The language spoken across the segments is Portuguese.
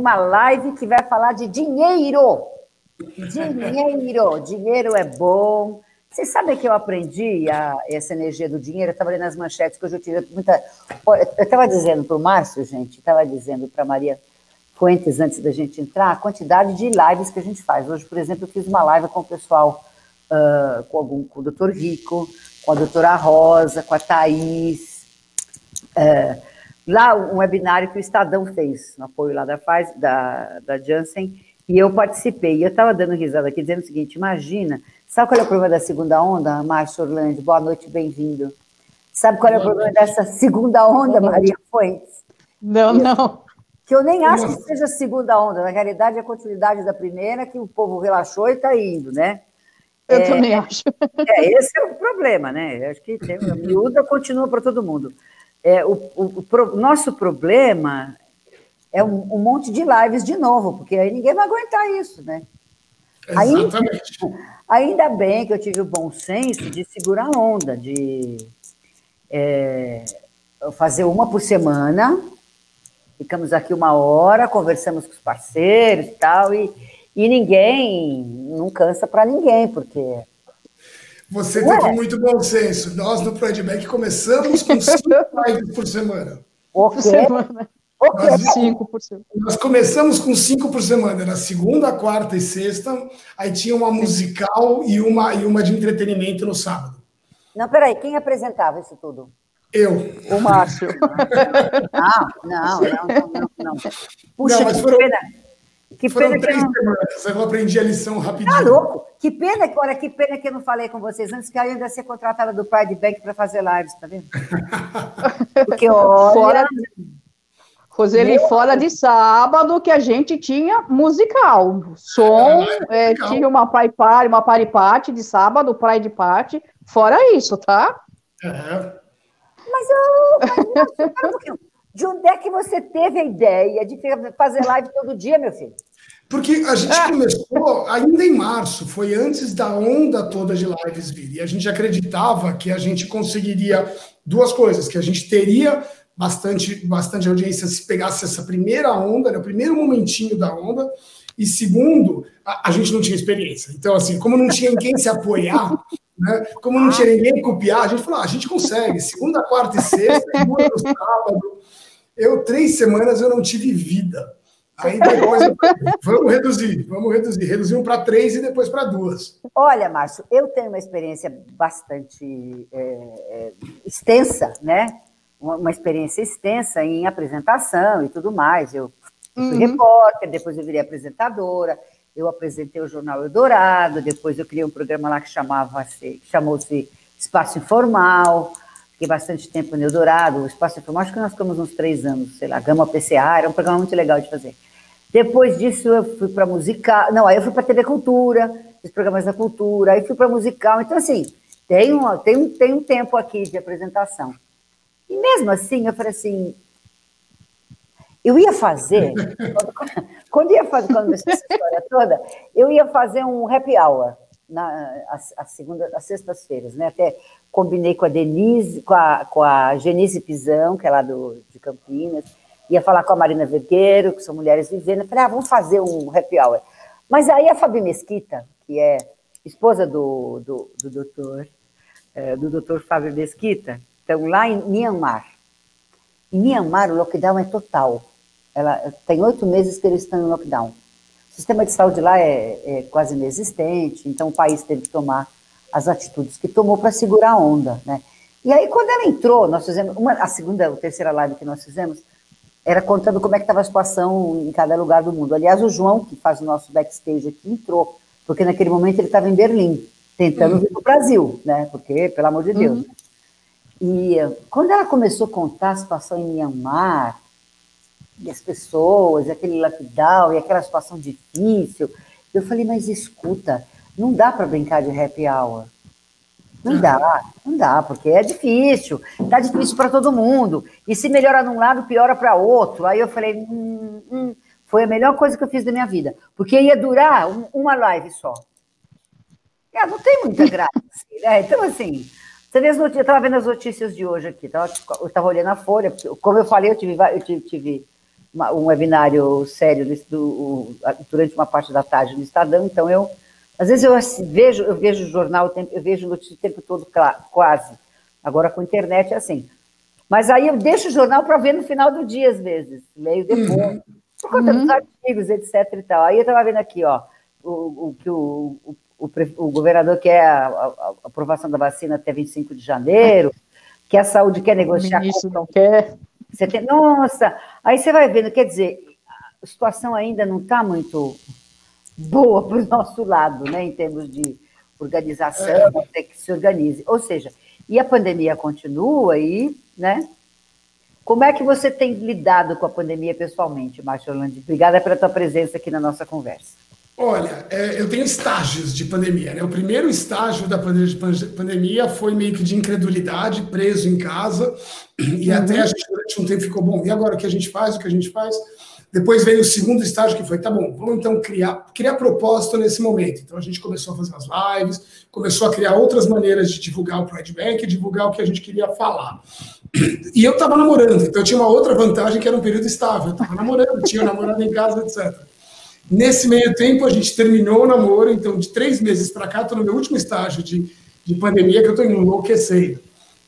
uma live que vai falar de dinheiro. Dinheiro, dinheiro é bom. Vocês sabem que eu aprendi a, essa energia do dinheiro? Eu estava lendo nas manchetes que hoje eu tive muita. Eu estava dizendo para o Márcio, gente, estava dizendo para a Maria Fuentes antes da gente entrar, a quantidade de lives que a gente faz. Hoje, por exemplo, eu fiz uma live com o pessoal, uh, com, algum, com o doutor Rico, com a doutora Rosa, com a Thaís. Uh, lá, um webinário que o Estadão fez, no apoio lá da, Faz, da, da Janssen, e eu participei. E eu estava dando risada aqui, dizendo o seguinte: imagina Sabe qual é o problema da segunda onda, Márcio Orlando? Boa noite, bem-vindo. Sabe qual é o problema dessa segunda onda, Maria Fuentes? Não, não. Que eu nem acho que seja segunda onda. Na realidade, é a continuidade da primeira, que o povo relaxou e está indo, né? Eu é, também acho. É, esse é o problema, né? Eu acho que tem, a miúda continua para todo mundo. É, o, o, o nosso problema é um, um monte de lives de novo, porque aí ninguém vai aguentar isso, né? Exatamente. Aí, ainda bem que eu tive o bom senso de segurar a onda, de é, fazer uma por semana. Ficamos aqui uma hora, conversamos com os parceiros e tal, e, e ninguém, não cansa para ninguém, porque. Você teve é. muito bom senso. Nós no Prodback começamos com cinco lives por semana. O quê? Semana. Okay. Nós, 5 por semana. Nós começamos com cinco por semana, na segunda, quarta e sexta. Aí tinha uma musical e uma, e uma de entretenimento no sábado. Não, peraí, quem apresentava isso tudo? Eu. O Márcio. Ah, não, não, não, não, não. Puxa, não, que foram, pena. Que foram pena três que não... semanas, eu aprendi a lição rapidinho. Tá louco? Que pena, que, olha, que pena que eu não falei com vocês antes, que eu ainda ia ser contratada do Pride Bank para fazer lives, tá vendo? Porque, olha... Fora... Roseli, Meu fora de sábado que a gente tinha musical. Som, é, tinha uma pai party, uma party de sábado, praia de party. Fora isso, tá? É. Mas eu. De onde é que você teve a ideia de fazer live todo dia, meu filho? Porque a gente começou ainda em março, foi antes da onda toda de lives vir. E a gente acreditava que a gente conseguiria duas coisas: que a gente teria bastante, bastante audiência se pegasse essa primeira onda, né, o primeiro momentinho da onda, e segundo, a, a, gente não tinha experiência. Então, assim, como não tinha quem se apoiar, né, como não tinha ninguém copiar, a gente falou, ah, a gente consegue, segunda, quarta e sexta, segunda sábado. Eu, três semanas, eu não tive vida. Aí depois, vamos reduzir, vamos reduzir. Reduzimos para três e depois para duas. Olha, Márcio, eu tenho uma experiência bastante é, é, extensa, né? uma, experiência extensa em apresentação e tudo mais. Eu fui uhum. repórter, depois eu virei apresentadora, eu apresentei o Jornal Eldorado, depois eu criei um programa lá que chamava-se, chamou-se Espaço Informal, fiquei bastante tempo no Eldorado, o Espaço que nós ficamos uns três anos, sei lá, Gama PCA, era um programa muito legal de fazer. Depois disso eu fui para musical, não, aí eu fui para TV Cultura, fiz programas da cultura, aí fui para musical, então assim, tem um, tem, tem um tempo aqui de apresentação. E mesmo assim, eu falei assim, eu ia fazer, quando, quando ia fazer, quando essa história toda, eu ia fazer um happy hour na a, a segunda, as sextas-feiras, né? Até combinei com a Denise, com a, com a Genise Pisão, que é lá do, de Campinas, ia falar com a Marina Vergueiro, que são mulheres vivendo, falei, ah, vamos fazer um happy hour. Mas aí a Fabi Mesquita, que é esposa do, do, do doutor, é, do doutor Fábio Mesquita, estão lá em Myanmar. Em Myanmar, o lockdown é total. Ela tem oito meses que eles estão em lockdown. O sistema de saúde lá é, é quase inexistente, então o país teve que tomar as atitudes que tomou para segurar a onda, né? E aí, quando ela entrou, nós fizemos, uma, a segunda, a terceira live que nós fizemos, era contando como é que estava a situação em cada lugar do mundo. Aliás, o João, que faz o nosso backstage aqui, entrou, porque naquele momento ele estava em Berlim, tentando uhum. vir para o Brasil, né? Porque, pelo amor de Deus, uhum. E quando ela começou a contar a situação em Myanmar, e as pessoas, e aquele lockdown, e aquela situação difícil, eu falei, mas escuta, não dá para brincar de happy hour. Não dá, não dá, porque é difícil, tá difícil para todo mundo. E se melhora num lado, piora para outro. Aí eu falei, hum, hum, foi a melhor coisa que eu fiz da minha vida, porque ia durar um, uma live só. É, não tem muita graça, assim, né? Então, assim, você vê as notícias, eu estava vendo as notícias de hoje aqui, tava, eu estava olhando a Folha, como eu falei, eu tive, eu tive, tive uma, um webinário sério do, do, durante uma parte da tarde no Estadão, então eu, às vezes eu vejo, eu vejo o jornal, eu vejo notícia o tempo todo, quase. Agora com a internet é assim. Mas aí eu deixo o jornal para ver no final do dia, às vezes, leio depois, uhum. por conta uhum. dos artigos, etc. E tal. Aí eu estava vendo aqui, ó, o, que o, o, o, o, governador quer a, a, a, aprovação da vacina até 25 de janeiro, que a saúde quer negociar. Isso não quer. Você tem, nossa, aí você vai vendo, quer dizer, a situação ainda não está muito boa para o nosso lado, né, em termos de organização, é. que se organize. Ou seja, e a pandemia continua aí, né? Como é que você tem lidado com a pandemia pessoalmente, Márcio Orlando? Obrigada pela tua presença aqui na nossa conversa. Olha, é, eu tenho estágios de pandemia. Né? O primeiro estágio da pandemia foi meio que de incredulidade, preso em casa, e uhum. até a gente durante um tempo ficou bom. E agora o que a gente faz? O que a gente faz? Depois veio o segundo estágio que foi, tá bom, vamos então criar, criar propósito nesse momento. Então a gente começou a fazer as lives, começou a criar outras maneiras de divulgar o Pride Bank, divulgar o que a gente queria falar. E eu estava namorando, então tinha uma outra vantagem que era um período estável. Eu estava namorando, tinha namorado em casa, etc. Nesse meio tempo, a gente terminou o namoro, então, de três meses para cá, estou no meu último estágio de, de pandemia, que eu estou enlouquecendo.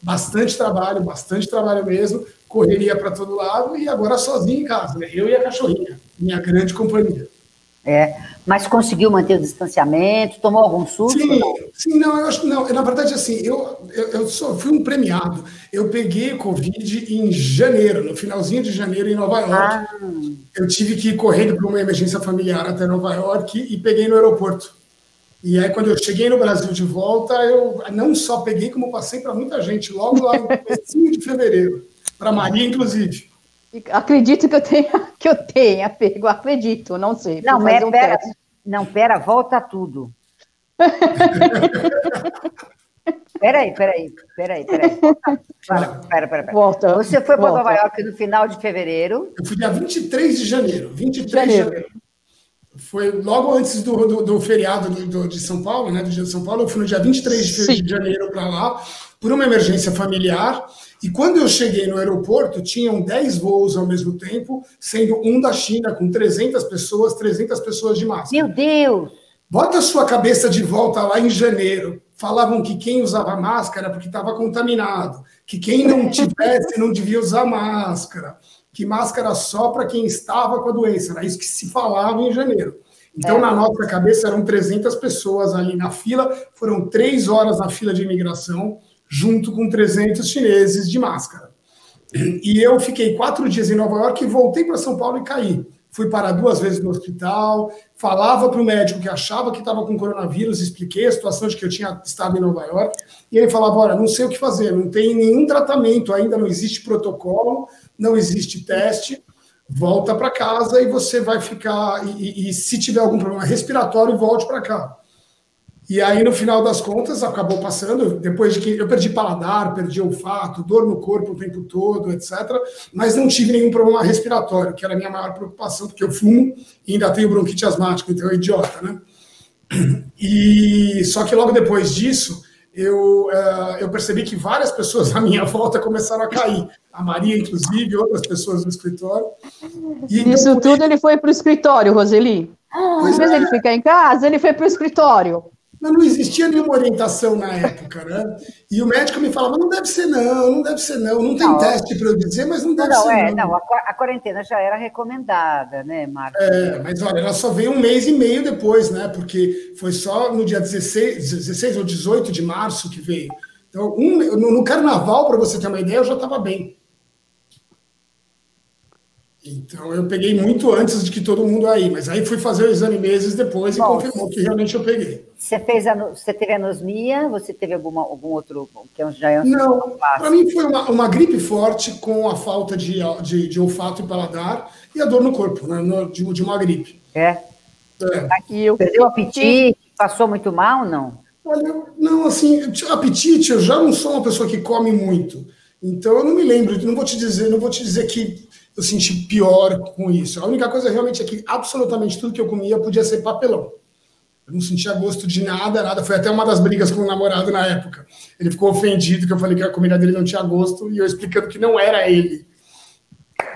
Bastante trabalho, bastante trabalho mesmo, correria para todo lado e agora sozinho em casa, né? eu e a cachorrinha, minha grande companhia. É, mas conseguiu manter o distanciamento? Tomou algum susto? Sim, não? sim, não, eu acho não. Na verdade, assim, eu, eu, eu sou, fui um premiado. Eu peguei Covid em janeiro, no finalzinho de janeiro, em Nova York. Ah. Eu tive que ir correndo para uma emergência familiar até Nova York e peguei no aeroporto. E aí, quando eu cheguei no Brasil de volta, eu não só peguei, como passei para muita gente, logo lá no começo de fevereiro. Para Maria, inclusive. Acredito que eu tenha, que eu tenha pego, acredito, não sei. Não, mas um pera, não, pera, volta tudo. Peraí, peraí, peraí, peraí. Para, pera, pera, pera. Volta, Você foi para Nova York no final de fevereiro? Eu fui dia 23 de janeiro. 23 de janeiro. De janeiro. Foi logo antes do, do, do feriado do, de São Paulo, né? Do dia de São Paulo. Eu fui no dia 23 de, de janeiro para lá, por uma emergência familiar. E quando eu cheguei no aeroporto, tinham 10 voos ao mesmo tempo, sendo um da China, com 300 pessoas, 300 pessoas de máscara. Meu Deus! Bota a sua cabeça de volta lá em janeiro. Falavam que quem usava máscara porque estava contaminado, que quem não tivesse não devia usar máscara, que máscara só para quem estava com a doença. Era isso que se falava em janeiro. Então, é. na nossa cabeça, eram 300 pessoas ali na fila, foram três horas na fila de imigração junto com 300 chineses de máscara. E eu fiquei quatro dias em Nova York e voltei para São Paulo e caí. Fui parar duas vezes no hospital, falava para o médico que achava que estava com coronavírus, expliquei a situação de que eu tinha estado em Nova York, e ele falava: Olha, não sei o que fazer, não tem nenhum tratamento ainda, não existe protocolo, não existe teste, volta para casa e você vai ficar. E, e, e se tiver algum problema respiratório, volte para cá. E aí, no final das contas, acabou passando, depois de que eu perdi paladar, perdi olfato, dor no corpo o tempo todo, etc. Mas não tive nenhum problema respiratório, que era a minha maior preocupação, porque eu fumo e ainda tenho bronquite asmática, então é idiota, né? E só que logo depois disso, eu, uh, eu percebi que várias pessoas à minha volta começaram a cair. A Maria, inclusive, outras pessoas no escritório. E Isso depois... tudo ele foi para o escritório, Roseli. Pois Em é. ele ficar em casa, ele foi para o escritório. Mas não existia nenhuma orientação na época, né? E o médico me falava, não deve ser não, não deve ser não, não tem não, teste para eu dizer, mas não deve não, ser é, não. Não, a quarentena já era recomendada, né, Marcos? É, mas olha, ela só veio um mês e meio depois, né? Porque foi só no dia 16, 16 ou 18 de março que veio. Então, um, no, carnaval, para você ter uma ideia, eu já estava bem. Então eu peguei muito antes de que todo mundo aí, mas aí fui fazer o exame meses depois Bom, e confirmou que realmente eu peguei. Você fez você teve anosmia? Você teve alguma, algum outro que já é um Não, para mim foi uma, uma, gripe forte com a falta de, de, de, olfato e paladar e a dor no corpo, né, de, de uma gripe. É. é. Aqui eu perdeu o apetite, passou muito mal, não? Olha, não, assim, apetite, eu já não sou uma pessoa que come muito. Então eu não me lembro, não vou te dizer, não vou te dizer que eu senti pior com isso. A única coisa realmente é que absolutamente tudo que eu comia podia ser papelão. Eu não sentia gosto de nada, nada. Foi até uma das brigas com o namorado na época. Ele ficou ofendido que eu falei que a comida dele não tinha gosto e eu explicando que não era ele.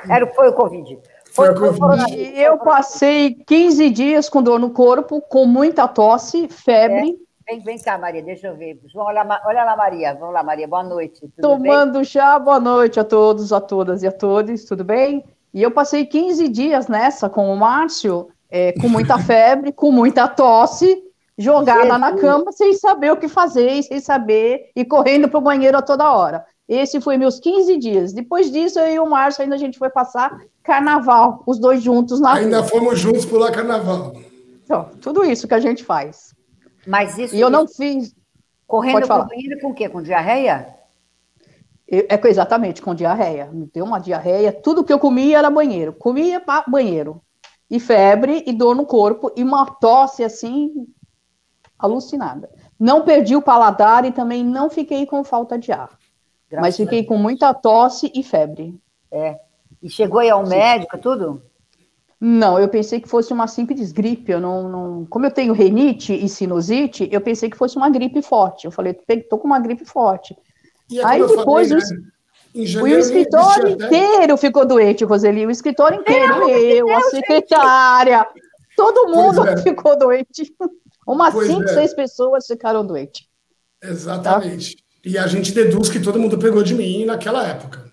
Era, foi o Covid. Foi, foi Covid. Eu passei 15 dias com dor no corpo, com muita tosse, febre. É. Vem, vem cá, Maria, deixa eu ver. Olha lá, olha lá, Maria. Vamos lá, Maria, boa noite. Tomando bem? chá, boa noite a todos, a todas e a todos, tudo bem? E eu passei 15 dias nessa com o Márcio, é, com muita febre, com muita tosse, jogada Jesus. na cama, sem saber o que fazer, sem saber, e correndo para o banheiro a toda hora. Esse foi meus 15 dias. Depois disso, eu e o Márcio ainda a gente foi passar carnaval, os dois juntos na Ainda rua. fomos juntos pular carnaval. Então, tudo isso que a gente faz. Mas isso. E eu não fiz. Correndo para o banheiro com o quê? Com diarreia? É exatamente, com diarreia. Me deu uma diarreia. Tudo que eu comia era banheiro. Comia banheiro. E febre, e dor no corpo, e uma tosse assim, alucinada. Não perdi o paladar e também não fiquei com falta de ar. Graças mas fiquei com muita tosse e febre. É. E chegou aí ao Sim. médico, tudo? Não, eu pensei que fosse uma simples gripe. Eu não, não, como eu tenho renite e sinusite, eu pensei que fosse uma gripe forte. Eu falei, tô com uma gripe forte. É aí depois falei, né? O escritório inteiro ficou doente, Roseli. O escritório inteiro, eu, a secretária, todo mundo é. ficou doente. Umas pois cinco, é. seis pessoas ficaram doentes. Exatamente. Tá? E a gente deduz que todo mundo pegou de mim naquela época.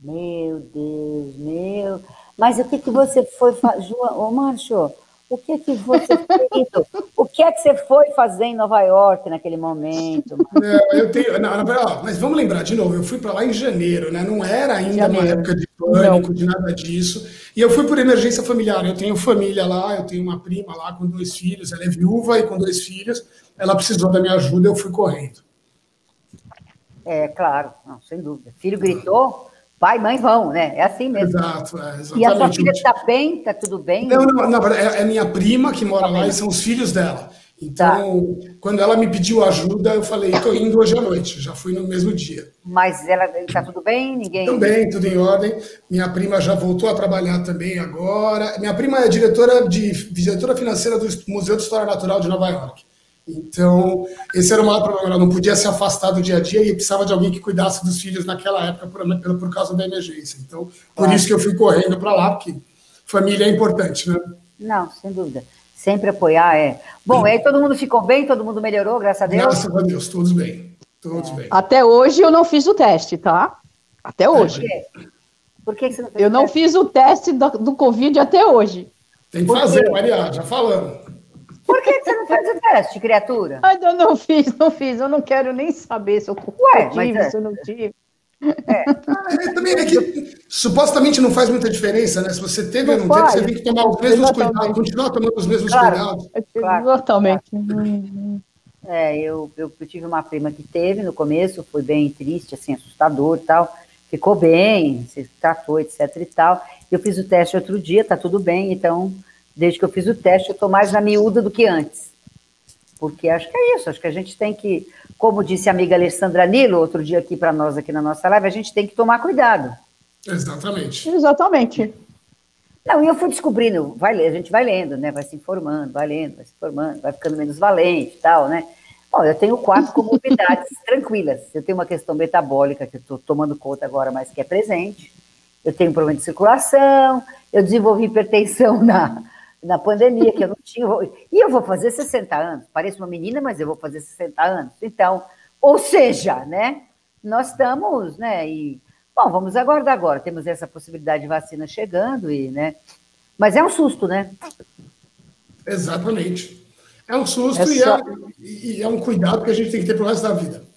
Meu Deus, meu. Mas o que, que você foi fazer, ô Márcio? O que que você fez? o que é que você foi fazer em Nova York naquele momento? É, eu tenho, não, não, mas vamos lembrar de novo. Eu fui para lá em janeiro, né? Não era ainda janeiro. uma época de pânico, não. de nada disso. E eu fui por emergência familiar. Eu tenho família lá, eu tenho uma prima lá com dois filhos. Ela é viúva e com dois filhos. Ela precisou da minha ajuda, eu fui correndo. É, claro, não, sem dúvida. Filho gritou, pai e mãe vão, né? É assim mesmo. Exato, é, exatamente. E a sua filha está bem? Está tudo bem? Não, não, verdade, é, é minha prima que mora tá lá bem. e são os filhos dela. Então, tá. quando ela me pediu ajuda, eu falei, estou indo hoje à noite, já fui no mesmo dia. Mas ela está tudo bem? Ninguém. Tudo bem, tudo em ordem. Minha prima já voltou a trabalhar também agora. Minha prima é diretora de diretora financeira do Museu de História Natural de Nova York. Então, esse era o maior problema. Ela não podia se afastar do dia a dia e precisava de alguém que cuidasse dos filhos naquela época por, por, causa da emergência. Então, por isso que eu fui correndo para lá, porque família é importante, né? Não, sem dúvida. Sempre apoiar é. Bom, aí todo mundo ficou bem, todo mundo melhorou, graças a Deus. Graças a Deus, todos bem. Todos é. bem. Até hoje eu não fiz o teste, tá? Até hoje. Por quê? Por que você não fez Eu não fiz o teste do, do Covid até hoje. Tem que fazer, Maria, já falamos. Por que você não fez o teste, criatura? eu não fiz, não fiz. Eu não quero nem saber se eu, Ué, tive, é. se eu não tive. É. Ah, também é que supostamente não faz muita diferença, né? Se você teve ou não teve, você tem que tomar os mesmos Exatamente. cuidados, continuar tomando os mesmos claro. cuidados. Claro. Exatamente. É, eu, eu, eu, tive uma prima que teve no começo, foi bem triste, assim, assustador e tal. Ficou bem, se tratou, etc e tal. Eu fiz o teste outro dia, tá tudo bem, então desde que eu fiz o teste, eu estou mais na miúda do que antes. Porque acho que é isso, acho que a gente tem que, como disse a amiga Alessandra Nilo, outro dia aqui para nós, aqui na nossa live, a gente tem que tomar cuidado. Exatamente. Exatamente. Não, e eu fui descobrindo, vai, a gente vai lendo, né? Vai se informando, vai lendo, vai se informando, vai ficando menos valente e tal, né? Bom, eu tenho quatro comorbidades tranquilas. Eu tenho uma questão metabólica que eu estou tomando conta agora, mas que é presente. Eu tenho um problema de circulação, eu desenvolvi hipertensão na, na pandemia, que eu não tinha. E eu vou fazer 60 anos. Pareço uma menina, mas eu vou fazer 60 anos. Então, ou seja, né? Nós estamos, né? E, bom, vamos aguardar agora. Temos essa possibilidade de vacina chegando, e, né? Mas é um susto, né? Exatamente. É um susto é só... e, é, e é um cuidado que a gente tem que ter pro resto da vida.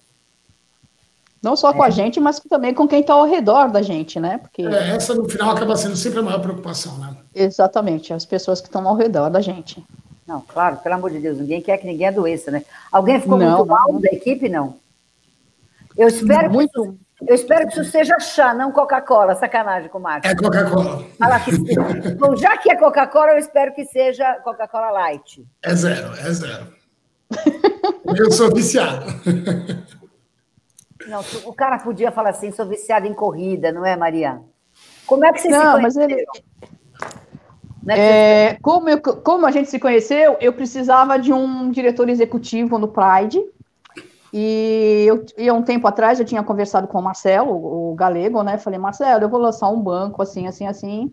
Não só com a é. gente, mas também com quem está ao redor da gente, né? Porque... É, essa no final acaba sendo sempre a maior preocupação, né? Exatamente, as pessoas que estão ao redor da gente. Não, claro, pelo amor de Deus, ninguém quer que ninguém adoeça, né? Alguém ficou não, muito mal não. da equipe, não? Eu espero, muito... que, eu espero que isso seja chá, não Coca-Cola, sacanagem com o Marcos. É Coca-Cola. Bom, já que é Coca-Cola, eu espero que seja Coca-Cola Light. É zero, é zero. eu sou viciado. Não, o cara podia falar assim, sou viciado em corrida, não é, Maria? Como é que você não, se mas ele... É, é como, eu, como a gente se conheceu, eu precisava de um diretor executivo no Pride. E eu, e um tempo atrás eu tinha conversado com o Marcelo, o Galego, né? Falei, Marcelo, eu vou lançar um banco assim, assim, assim.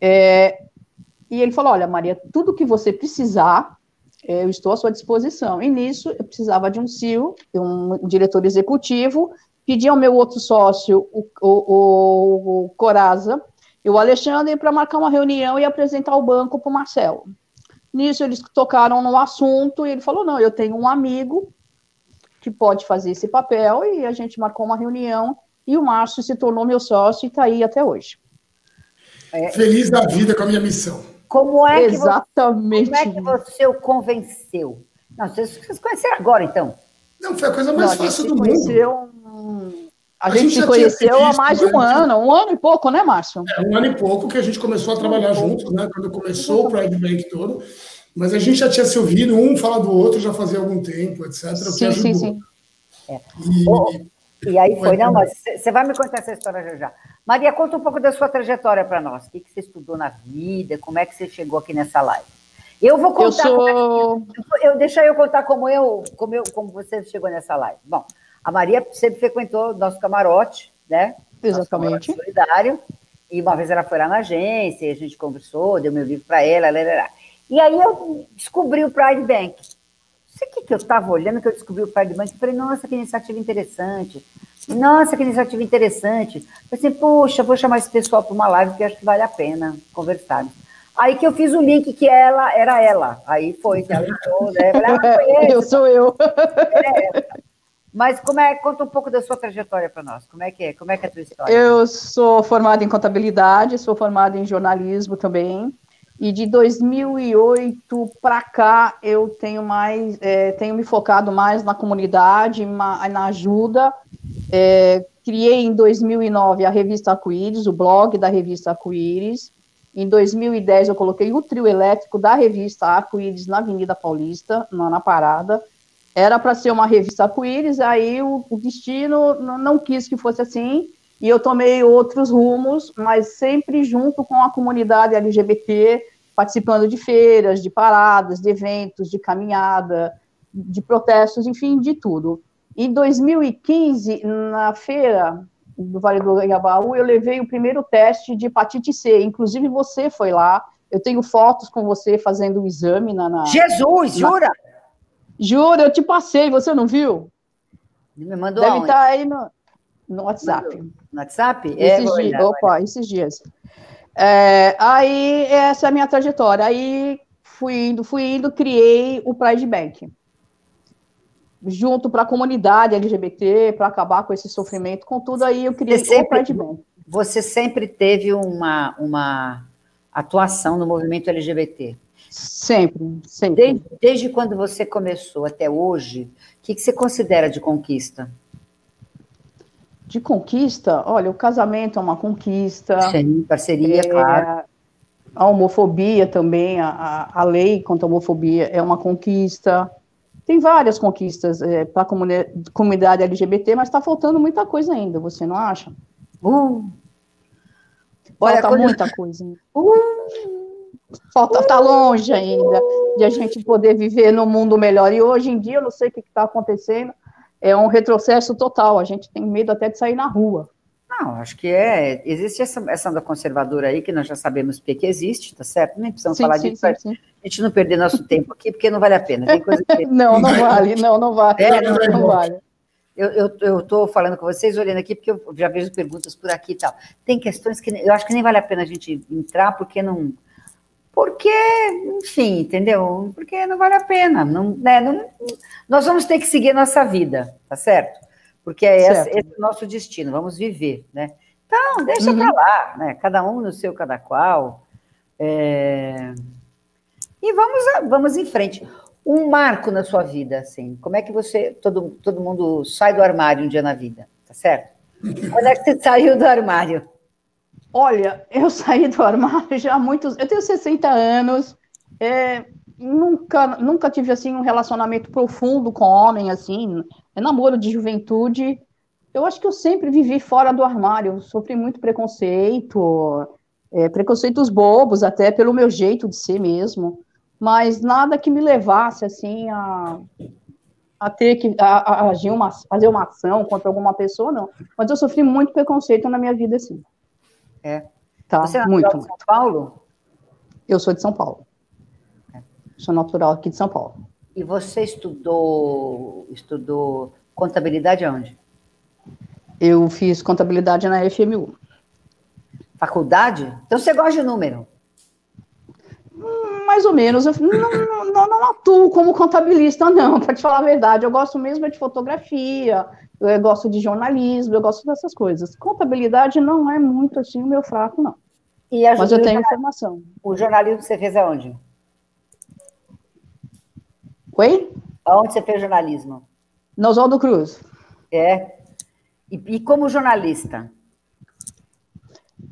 É, e ele falou: Olha, Maria, tudo que você precisar, eu estou à sua disposição. E nisso, eu precisava de um CEO, um diretor executivo, pedi ao meu outro sócio, o, o, o Coraza, e o Alexandre, para marcar uma reunião e apresentar o banco para o Marcelo. Nisso, eles tocaram no assunto e ele falou: Não, eu tenho um amigo que pode fazer esse papel, e a gente marcou uma reunião, e o Márcio se tornou meu sócio e está aí até hoje. É, Feliz da vida com a minha missão. Como é que Exatamente. Você, como é que você o convenceu? Não, vocês, vocês conheceram agora, então? Não, foi a coisa mais Não, fácil do conheceu, mundo. A, a gente, gente se conheceu há mais de um ano, um ano e pouco, né, Márcio? É, um ano e pouco que a gente começou a trabalhar juntos, né? Quando começou o Pride Bank todo. Mas a gente já tinha se ouvido, um falar do outro já fazia algum tempo, etc. Sim, sim, sim. É. E, oh, e, aí foi, não, mas você vai me contar essa história já já. Maria, conta um pouco da sua trajetória para nós. O que, que você estudou na vida? Como é que você chegou aqui nessa live? Eu vou contar. Eu sou... É eu, deixa eu contar como eu, como eu, como você chegou nessa live. Bom, a Maria sempre frequentou nosso camarote, né? Exatamente. Nosso solidário. E uma vez ela foi lá na agência, a gente conversou, deu meu livro para ela, ela, ela, ela. E aí eu descobri o Pride Bank. Sei o que, que eu estava olhando que eu descobri o Pride. Falei, nossa, que iniciativa interessante. Nossa, que iniciativa interessante. Falei assim, poxa, vou chamar esse pessoal para uma live porque acho que vale a pena conversar. Aí que eu fiz o link que ela era ela. Aí foi que ela entrou, né? Falei, ah, eu sou eu. É. Mas como é, conta um pouco da sua trajetória para nós. Como é que é? Como é que é a tua história? Eu sou formada em contabilidade, sou formada em jornalismo também. E de 2008 para cá eu tenho mais, é, tenho me focado mais na comunidade, na ajuda. É, criei em 2009 a revista Arco-Íris, o blog da revista Arco-Íris. Em 2010 eu coloquei o trio elétrico da revista Arco-Íris na Avenida Paulista, na parada. Era para ser uma revista Arco-Íris, aí o, o destino não quis que fosse assim e eu tomei outros rumos, mas sempre junto com a comunidade LGBT, participando de feiras, de paradas, de eventos, de caminhada, de protestos, enfim, de tudo. Em 2015, na feira do Vale do Anhangabaú, eu levei o primeiro teste de hepatite C. Inclusive, você foi lá. Eu tenho fotos com você fazendo o exame na. na Jesus, na... jura? Jura, eu te passei, você não viu? Me mandou Deve estar tá aí no, no WhatsApp. No WhatsApp? Esses é, dias, opa, esses dias. É, aí, essa é a minha trajetória. Aí, fui indo, fui indo, criei o Pride Bank. Junto para a comunidade LGBT, para acabar com esse sofrimento, contudo, aí eu criei sempre, o Pride Bank. Você sempre teve uma, uma atuação no movimento LGBT? Sempre, sempre. Desde, desde quando você começou até hoje, o que, que você considera de conquista? De conquista, olha, o casamento é uma conquista. Sim, parceria, é, claro. A homofobia também, a, a lei contra a homofobia é uma conquista. Tem várias conquistas é, para a comunidade LGBT, mas está faltando muita coisa ainda, você não acha? Uh. Falta olha, muita quando... coisa. Uh. Falta estar tá longe ainda de a gente poder viver num mundo melhor. E hoje em dia, eu não sei o que está acontecendo, é um retrocesso total. A gente tem medo até de sair na rua. Não, acho que é. Existe essa, essa onda conservadora aí, que nós já sabemos o que existe, tá certo? Nem precisamos sim, falar sim, disso. Sim, sim. A gente não perder nosso tempo aqui, porque não vale a pena. Que... não, não vale, não, não vale. É, não, não vale. Eu estou falando com vocês, olhando aqui, porque eu já vejo perguntas por aqui e tal. Tem questões que eu acho que nem vale a pena a gente entrar, porque não porque, enfim, entendeu? Porque não vale a pena. Não, né, não, nós vamos ter que seguir a nossa vida, tá certo? Porque é certo. Esse, esse, é o nosso destino, vamos viver, né? Então, deixa uhum. para lá, né? Cada um no seu, cada qual. É... E vamos, vamos em frente. Um marco na sua vida, assim, como é que você, todo, todo mundo sai do armário um dia na vida, tá certo? Quando é que você saiu do armário? Olha, eu saí do armário já há muitos. Eu tenho 60 anos, é, nunca, nunca tive assim um relacionamento profundo com homem, assim, é namoro de juventude. Eu acho que eu sempre vivi fora do armário, sofri muito preconceito, é, preconceitos bobos até pelo meu jeito de ser mesmo, mas nada que me levasse assim a, a ter que a, a agir uma, fazer uma ação contra alguma pessoa, não. Mas eu sofri muito preconceito na minha vida, assim. É. Tá, Você é muito, natural de São Paulo? Eu sou de São Paulo. Sou natural aqui de São Paulo. E você estudou, estudou contabilidade aonde? Eu fiz contabilidade na FMU. Faculdade? Então você gosta de número? Hum, mais ou menos. Eu não, não, não atuo como contabilista, não, para te falar a verdade. Eu gosto mesmo de fotografia, eu gosto de jornalismo, eu gosto dessas coisas. Contabilidade não é muito assim o meu fraco, não. Mas eu tenho informação. O jornalismo você fez aonde? Oi? Aonde você fez jornalismo? No Oswaldo Cruz. É. E, e como jornalista?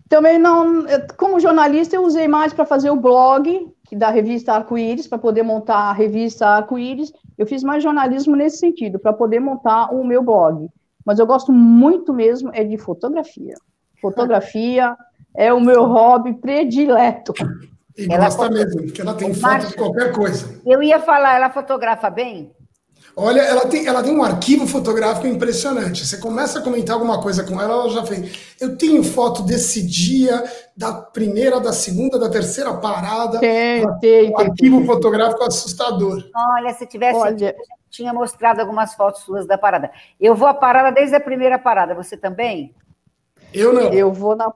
Também não. Como jornalista, eu usei mais para fazer o blog da revista Arco-Íris, para poder montar a revista Arco-Íris. Eu fiz mais jornalismo nesse sentido, para poder montar o meu blog. Mas eu gosto muito mesmo é de fotografia. Fotografia é o meu hobby predileto. E ela gosta mesmo, porque ela tem foto de qualquer coisa. Eu ia falar, ela fotografa bem? Olha, ela tem, ela tem um arquivo fotográfico impressionante. Você começa a comentar alguma coisa com ela, ela já fez. Eu tenho foto desse dia, da primeira, da segunda, da terceira parada. Tem, tem, um arquivo tem, fotográfico assustador. Olha, se tivesse. Olha. Tinha mostrado algumas fotos suas da parada. Eu vou à parada desde a primeira parada. Você também? Eu não. Eu vou na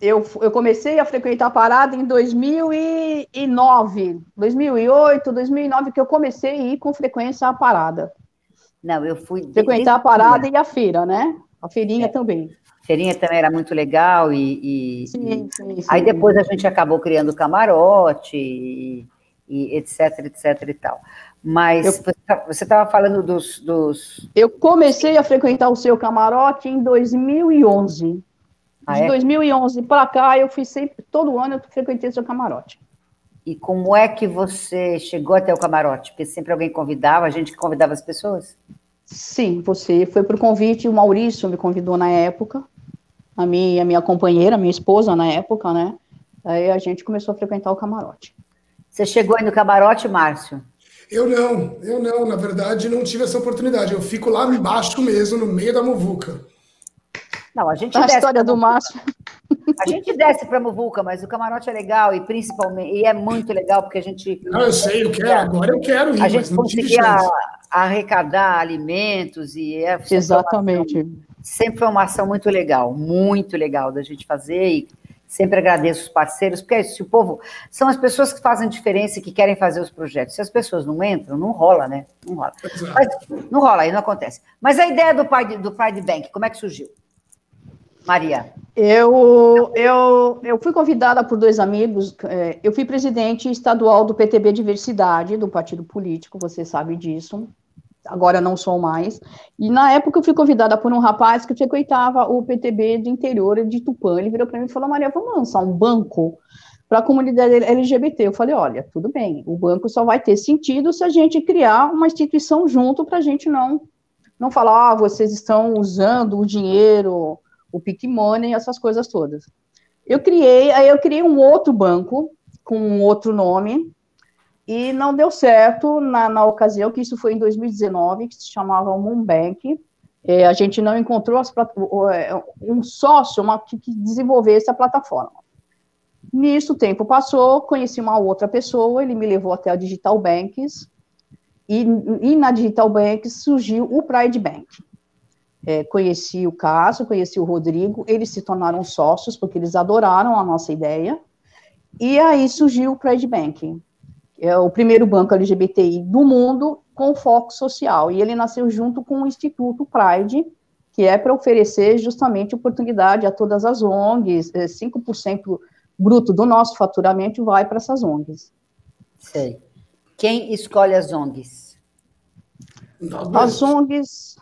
eu, eu comecei a frequentar a parada em 2009, 2008, 2009, que eu comecei a ir com frequência à parada. Não, eu fui... Frequentar a parada e a feira, né? A feirinha é. também. A feirinha também era muito legal e... e sim, sim, sim. Aí depois a gente acabou criando camarote e, e etc, etc e tal. Mas eu, você estava tá, falando dos, dos... Eu comecei a frequentar o seu camarote em 2011. Ah, de é? 2011 para cá, eu fui sempre, todo ano eu frequentei seu camarote. E como é que você chegou até o camarote? Porque sempre alguém convidava, a gente que convidava as pessoas? Sim, você foi por convite, o Maurício me convidou na época, a minha, a minha companheira, a minha esposa na época, né? Aí a gente começou a frequentar o camarote. Você chegou aí no camarote, Márcio? Eu não, eu não, na verdade não tive essa oportunidade. Eu fico lá embaixo mesmo, no meio da muvuca. Não, a gente a história do Márcio. A gente desce para Muvuca, mas o camarote é legal e principalmente e é muito legal porque a gente. Não, eu sei, eu quero, agora eu quero ir. A gente conseguia arrecadar alimentos e é exatamente. Uma sempre foi uma ação muito legal, muito legal da gente fazer e sempre agradeço os parceiros, porque é isso, se o povo são as pessoas que fazem diferença e que querem fazer os projetos. Se as pessoas não entram, não rola, né? Não rola. Mas, não rola, aí não acontece. Mas a ideia do Pride, do Pride Bank, como é que surgiu? Maria? Eu, eu, eu fui convidada por dois amigos, é, eu fui presidente estadual do PTB Diversidade, do partido político, você sabe disso, agora não sou mais, e na época eu fui convidada por um rapaz que frequentava o PTB do interior de Tupã, ele virou para mim e falou, Maria, vamos lançar um banco para a comunidade LGBT, eu falei, olha, tudo bem, o banco só vai ter sentido se a gente criar uma instituição junto para a gente não, não falar, ah, vocês estão usando o dinheiro o Money, essas coisas todas. Eu criei, aí eu criei um outro banco com um outro nome e não deu certo na, na ocasião, que isso foi em 2019, que se chamava Moonbank. É, a gente não encontrou as, é, um sócio uma, que, que desenvolvesse a plataforma. Nisso, o tempo passou, conheci uma outra pessoa, ele me levou até a Digital Banks, e, e na Digital Banks surgiu o Pride Bank. É, conheci o Cássio, conheci o Rodrigo, eles se tornaram sócios porque eles adoraram a nossa ideia. E aí surgiu o Pride Banking, é o primeiro banco LGBTI do mundo com foco social. E ele nasceu junto com o Instituto Pride, que é para oferecer justamente oportunidade a todas as ONGs, 5% é, bruto do nosso faturamento vai para essas ONGs. Sei. Quem escolhe as ONGs? As ONGs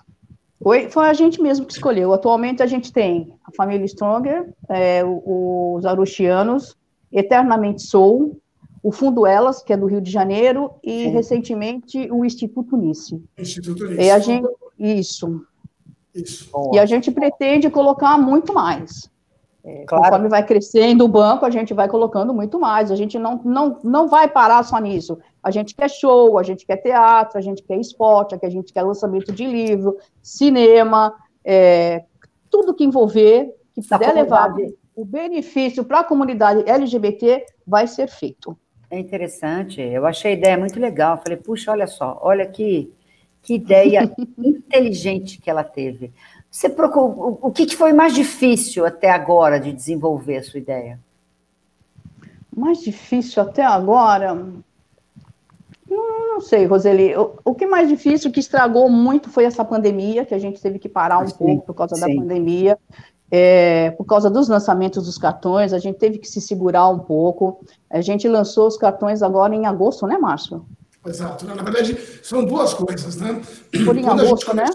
foi, foi a gente mesmo que escolheu. Atualmente a gente tem a família Stronger, é, os Arushianos, Eternamente Sou, o Fundo Elas, que é do Rio de Janeiro, e Sim. recentemente o Instituto Nice. Instituto Nice. E a gente, isso. Isso. E a gente pretende colocar muito mais. É, claro. Conforme vai crescendo o banco, a gente vai colocando muito mais. A gente não, não, não vai parar só nisso. A gente quer show, a gente quer teatro, a gente quer esporte, a gente quer lançamento de livro, cinema, é, tudo que envolver, que puder levar o benefício para a comunidade LGBT vai ser feito. É interessante, eu achei a ideia muito legal. Falei, puxa, olha só, olha que, que ideia inteligente que ela teve. Você procurou, o que foi mais difícil até agora de desenvolver a sua ideia? Mais difícil até agora? Não, não sei, Roseli. O, o, que mais difícil, que estragou muito foi essa pandemia, que a gente teve que parar um sim, pouco por causa sim. da pandemia. É, por causa dos lançamentos dos cartões, a gente teve que se segurar um pouco. A gente lançou os cartões agora em agosto, né, Márcio? Exato. Na verdade, são duas coisas, né? Por em agosto, né?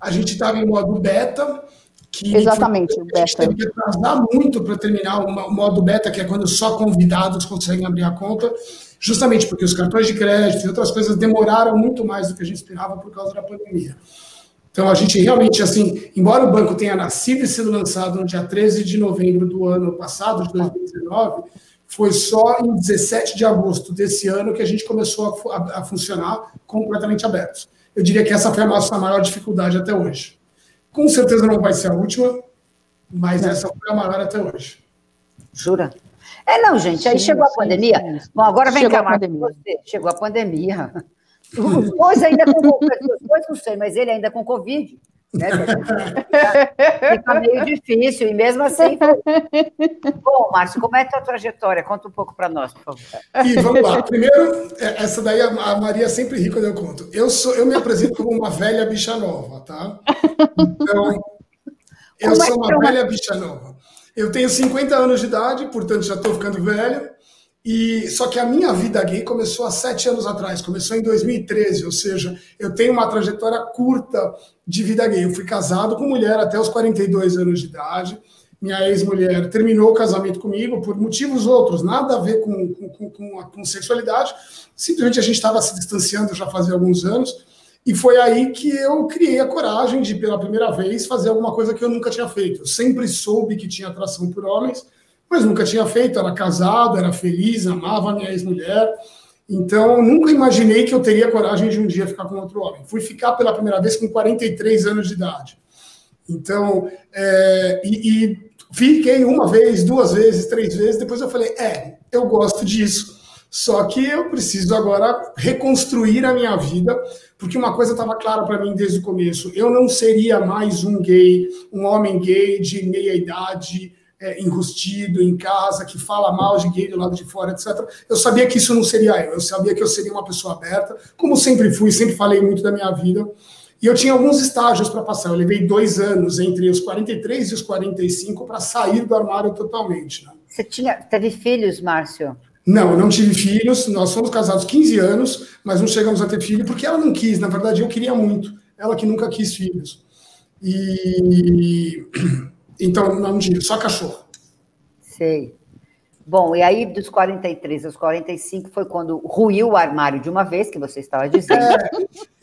A gente estava em modo beta, que Exatamente, foi, a gente teve que atrasar muito para terminar o modo beta, que é quando só convidados conseguem abrir a conta, justamente porque os cartões de crédito e outras coisas demoraram muito mais do que a gente esperava por causa da pandemia. Então, a gente realmente, assim, embora o banco tenha nascido e sido lançado no dia 13 de novembro do ano passado, de 2019, foi só em 17 de agosto desse ano que a gente começou a, a funcionar completamente abertos. Eu diria que essa foi a nossa maior dificuldade até hoje. Com certeza não vai ser a última, mas essa foi a maior até hoje. Jura? É, não, gente, aí sim, chegou a pandemia. Sim. Bom, agora vem chegou cá, a pandemia. Você. Chegou a pandemia. Os dois ainda com os dois não sei, mas ele ainda com Covid. Né? Fica meio difícil, e mesmo assim. Bom, Márcio, como é a tua trajetória? Conta um pouco para nós, por favor. E vamos lá. Primeiro, é, essa daí a Maria sempre ri quando eu conto. Eu, sou, eu me apresento como uma velha bicha nova, tá? Então, eu como é sou uma é velha bicha nova. Eu tenho 50 anos de idade, portanto já estou ficando velho. E só que a minha vida gay começou há sete anos atrás, começou em 2013, ou seja, eu tenho uma trajetória curta de vida gay. Eu fui casado com mulher até os 42 anos de idade. Minha ex-mulher terminou o casamento comigo por motivos outros, nada a ver com, com, com, com sexualidade. Simplesmente a gente estava se distanciando já fazia alguns anos. E foi aí que eu criei a coragem de, pela primeira vez, fazer alguma coisa que eu nunca tinha feito. Eu sempre soube que tinha atração por homens, mas nunca tinha feito. Era casado, era feliz, amava a minha ex-mulher. Então, nunca imaginei que eu teria coragem de um dia ficar com outro homem. Fui ficar pela primeira vez com 43 anos de idade. Então, é, e, e fiquei uma vez, duas vezes, três vezes. Depois eu falei: é, eu gosto disso. Só que eu preciso agora reconstruir a minha vida, porque uma coisa estava clara para mim desde o começo: eu não seria mais um gay, um homem gay de meia idade, é, enrustido em casa, que fala mal de gay do lado de fora, etc. Eu sabia que isso não seria eu, eu sabia que eu seria uma pessoa aberta, como sempre fui, sempre falei muito da minha vida. E eu tinha alguns estágios para passar. Eu levei dois anos entre os 43 e os 45 para sair do armário totalmente. Né? Você tinha, teve filhos, Márcio? Não, eu não tive filhos. Nós fomos casados 15 anos, mas não chegamos a ter filho porque ela não quis. Na verdade, eu queria muito. Ela que nunca quis filhos. E então, não digo, só cachorro. Sei. Bom, e aí dos 43 aos 45 foi quando ruiu o armário de uma vez, que você estava dizendo. É,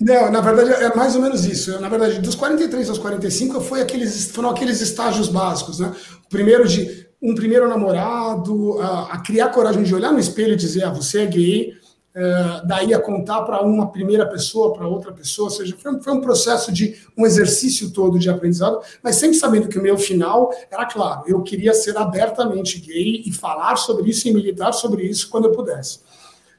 não, na verdade é mais ou menos isso. na verdade, dos 43 aos 45 foi aqueles, foram aqueles estágios básicos, né? O primeiro de um primeiro namorado, a, a criar coragem de olhar no espelho e dizer, ah, você é gay, é, daí a contar para uma primeira pessoa, para outra pessoa, ou seja, foi, foi, um processo de um exercício todo de aprendizado, mas sempre sabendo que o meu final era claro, eu queria ser abertamente gay e falar sobre isso e militar sobre isso quando eu pudesse.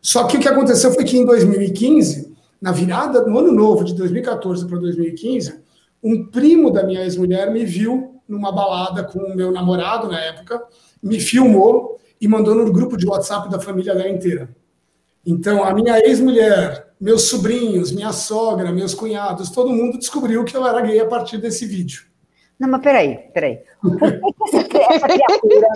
Só que o que aconteceu foi que em 2015, na virada no ano novo de 2014 para 2015, um primo da minha ex-mulher me viu numa balada com o meu namorado na época, me filmou e mandou no grupo de WhatsApp da família dela inteira. Então, a minha ex-mulher, meus sobrinhos, minha sogra, meus cunhados, todo mundo descobriu que eu era gay a partir desse vídeo. Não, mas peraí, peraí. Por que essa criatura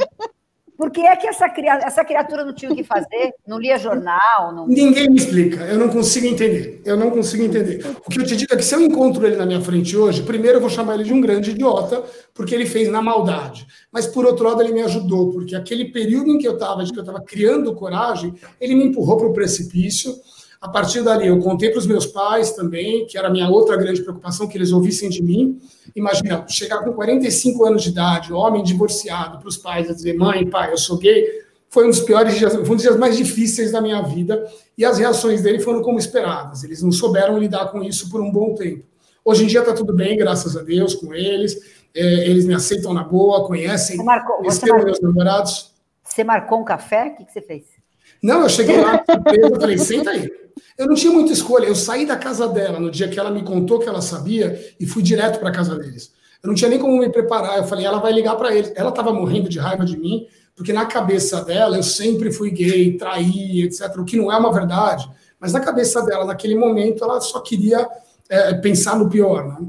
por que é que essa, essa criatura não tinha o que fazer? Não lia jornal? Não... Ninguém me explica. Eu não consigo entender. Eu não consigo entender. O que eu te digo é que se eu encontro ele na minha frente hoje, primeiro eu vou chamar ele de um grande idiota, porque ele fez na maldade. Mas, por outro lado, ele me ajudou, porque aquele período em que eu estava, que eu estava criando coragem, ele me empurrou para o precipício a partir dali, eu contei para os meus pais também, que era a minha outra grande preocupação, que eles ouvissem de mim. Imagina, chegar com 45 anos de idade, homem divorciado, para os pais a dizer: mãe, pai, eu sou gay, foi um dos piores dias, foi um dos dias mais difíceis da minha vida. E as reações dele foram como esperadas. Eles não souberam lidar com isso por um bom tempo. Hoje em dia está tudo bem, graças a Deus, com eles. é, eles me aceitam na boa, conhecem, você marcou, você marcou, meus namorados. Você marcou um café? O que, que você fez? Não, eu cheguei lá, eu falei, senta aí. Eu não tinha muita escolha, eu saí da casa dela no dia que ela me contou que ela sabia e fui direto para a casa deles. Eu não tinha nem como me preparar, eu falei, ela vai ligar para eles. Ela estava morrendo de raiva de mim, porque na cabeça dela eu sempre fui gay, traí, etc., o que não é uma verdade. Mas na cabeça dela, naquele momento, ela só queria é, pensar no pior, né?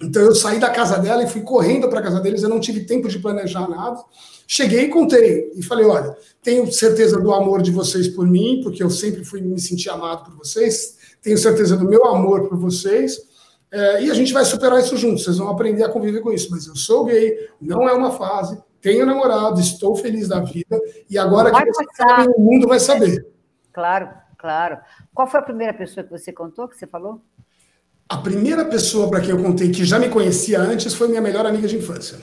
Então eu saí da casa dela e fui correndo para a casa deles, eu não tive tempo de planejar nada. Cheguei e contei e falei: olha, tenho certeza do amor de vocês por mim, porque eu sempre fui me sentir amado por vocês. Tenho certeza do meu amor por vocês. É, e a gente vai superar isso juntos. Vocês vão aprender a conviver com isso. Mas eu sou gay, não é uma fase. Tenho namorado, estou feliz da vida. E agora vai que o mundo vai saber. Claro, claro. Qual foi a primeira pessoa que você contou, que você falou? A primeira pessoa para quem eu contei que já me conhecia antes foi minha melhor amiga de infância.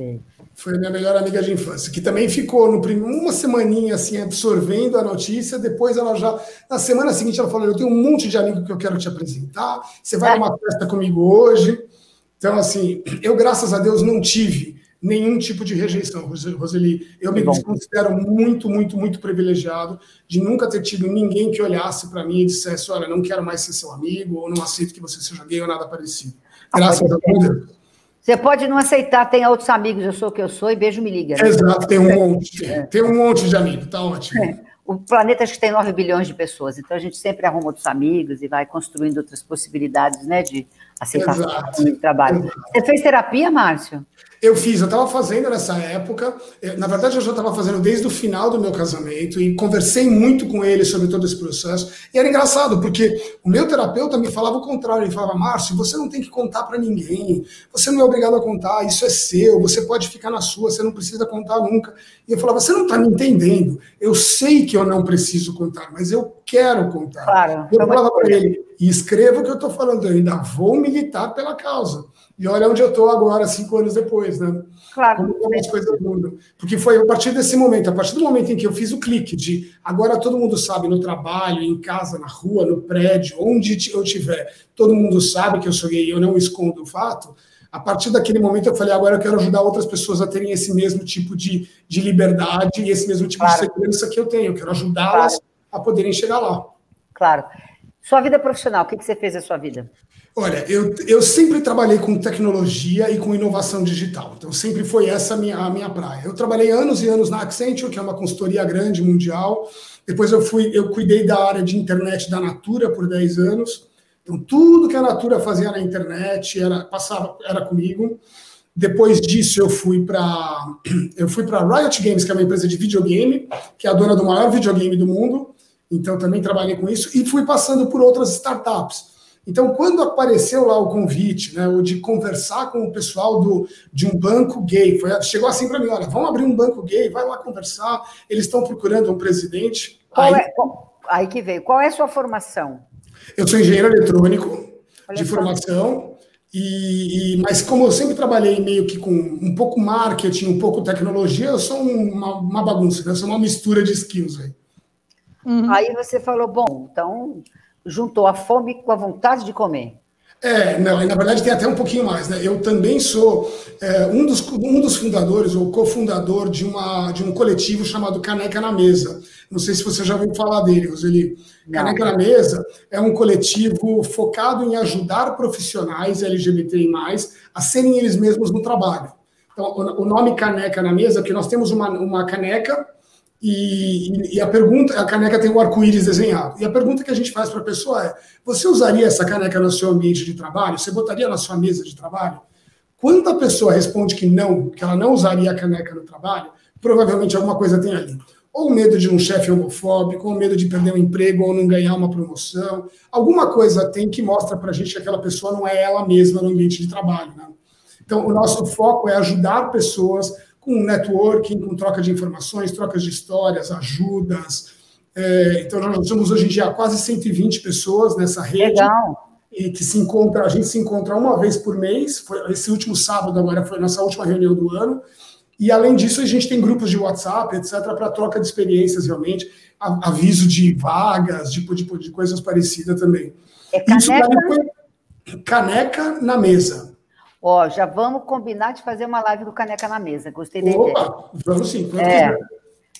Sim. Foi a minha melhor amiga de infância, que também ficou no prim... uma semaninha assim absorvendo a notícia. Depois ela já na semana seguinte ela falou: "Eu tenho um monte de amigos que eu quero te apresentar. Você vai é. numa festa comigo hoje?" Então assim, eu graças a Deus não tive nenhum tipo de rejeição, Roseli. Eu me considero muito, muito, muito privilegiado de nunca ter tido ninguém que olhasse para mim e dissesse: Olha, não quero mais ser seu amigo, ou não aceito que você seja gay ou nada parecido. Ah, Graças a Deus. Você pode não aceitar, tem outros amigos, eu sou o que eu sou, e beijo me liga. Né? Exato, tem um monte. É. Tem um monte de amigos, tá ótimo. É. O planeta acho que tem 9 bilhões de pessoas, então a gente sempre arruma outros amigos e vai construindo outras possibilidades né, de aceitação de trabalho. Exato. Você fez terapia, Márcio? Eu fiz, eu estava fazendo nessa época. É, na verdade, eu já estava fazendo desde o final do meu casamento e conversei muito com ele sobre todo esse processo. E era engraçado, porque o meu terapeuta me falava o contrário. Ele falava: Márcio, você não tem que contar para ninguém. Você não é obrigado a contar. Isso é seu. Você pode ficar na sua. Você não precisa contar nunca. E eu falava: Você não está me entendendo. Eu sei que eu não preciso contar, mas eu quero contar. Claro, eu falava para ele: E escreva o que eu estou falando. Eu ainda vou militar pela causa. E olha onde eu estou agora, cinco anos depois, né? Claro. Como as coisas mudam. Porque foi a partir desse momento, a partir do momento em que eu fiz o clique de agora todo mundo sabe, no trabalho, em casa, na rua, no prédio, onde eu estiver, todo mundo sabe que eu sou gay, eu não escondo o fato. A partir daquele momento eu falei, agora eu quero ajudar outras pessoas a terem esse mesmo tipo de, de liberdade e esse mesmo tipo claro. de segurança que eu tenho. Eu quero ajudá-las claro. a poderem chegar lá. Claro. Sua vida profissional, o que, que você fez na sua vida? Olha, eu, eu sempre trabalhei com tecnologia e com inovação digital. Então, sempre foi essa a minha, a minha praia. Eu trabalhei anos e anos na Accenture, que é uma consultoria grande mundial. Depois eu fui, eu cuidei da área de internet da Natura por 10 anos. Então, tudo que a Natura fazia na internet era passava era comigo. Depois disso, eu fui para eu fui para Riot Games, que é uma empresa de videogame, que é a dona do maior videogame do mundo. Então, também trabalhei com isso e fui passando por outras startups. Então, quando apareceu lá o convite, né, o de conversar com o pessoal do, de um banco gay, foi, chegou assim para mim: olha, vamos abrir um banco gay, vai lá conversar, eles estão procurando um presidente. Qual aí, é, qual, aí que veio. Qual é a sua formação? Eu sou engenheiro eletrônico olha de formação. E, e, mas como eu sempre trabalhei meio que com um pouco marketing, um pouco tecnologia, eu sou uma, uma bagunça, né? eu sou uma mistura de skills aí. Uhum. Aí você falou, bom, então juntou a fome com a vontade de comer. É, não, na verdade tem até um pouquinho mais, né? Eu também sou é, um, dos, um dos fundadores, ou cofundador de, uma, de um coletivo chamado Caneca na Mesa. Não sei se você já ouviu falar dele, Roseli. Caneca na Mesa é um coletivo focado em ajudar profissionais LGBTI+, a serem eles mesmos no trabalho. Então, o nome Caneca na Mesa, que nós temos uma, uma caneca e, e, a pergunta, a caneca tem um arco-íris desenhado. E a pergunta que a gente faz para a pessoa é: você usaria essa caneca no seu ambiente de trabalho? Você botaria na sua mesa de trabalho? Quando a pessoa responde que não, que ela não usaria a caneca no trabalho, provavelmente alguma coisa tem ali. Ou medo de um chefe homofóbico, ou medo de perder um emprego, ou não ganhar uma promoção. Alguma coisa tem que mostra para a gente que aquela pessoa não é ela mesma no ambiente de trabalho. Né? Então, o nosso foco é ajudar pessoas com networking, com troca de informações, trocas de histórias, ajudas. É, então, nós somos hoje em dia quase 120 pessoas nessa rede. Legal. E que se encontra, a gente se encontra uma vez por mês. Foi, esse último sábado agora foi a nossa última reunião do ano. E além disso, a gente tem grupos de WhatsApp, etc., para troca de experiências realmente, aviso de vagas, tipo, tipo de coisas parecidas também. É caneca? Isso caneca na mesa. Ó, já vamos combinar de fazer uma live do Caneca na Mesa. Gostei da Opa, ideia. Vamos sim, é.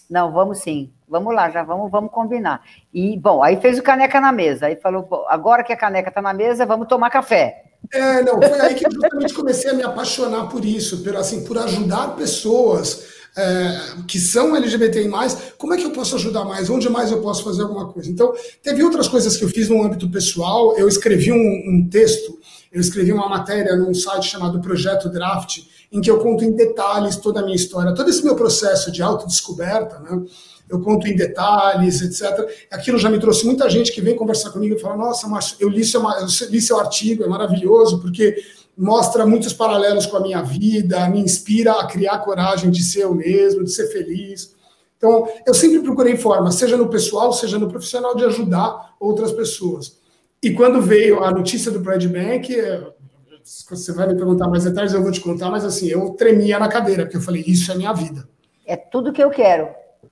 Não, vamos sim. Vamos lá, já vamos, vamos combinar. E, bom, aí fez o Caneca na Mesa. Aí falou, agora que a caneca está na mesa, vamos tomar café. É, não, foi aí que eu justamente comecei a me apaixonar por isso, por, assim, por ajudar pessoas é, que são LGBTI+, como é que eu posso ajudar mais? Onde mais eu posso fazer alguma coisa? Então, teve outras coisas que eu fiz no âmbito pessoal. Eu escrevi um, um texto, eu escrevi uma matéria num site chamado Projeto Draft, em que eu conto em detalhes toda a minha história, todo esse meu processo de autodescoberta, né? eu conto em detalhes, etc. Aquilo já me trouxe muita gente que vem conversar comigo e fala: Nossa, Márcio, eu li seu, eu li seu artigo, é maravilhoso, porque mostra muitos paralelos com a minha vida, me inspira a criar coragem de ser eu mesmo, de ser feliz. Então, eu sempre procurei formas, seja no pessoal, seja no profissional, de ajudar outras pessoas. E quando veio a notícia do Pride Bank, é, você vai me perguntar mais detalhes, eu vou te contar, mas assim, eu tremia na cadeira, porque eu falei, isso é minha vida. É tudo que eu quero.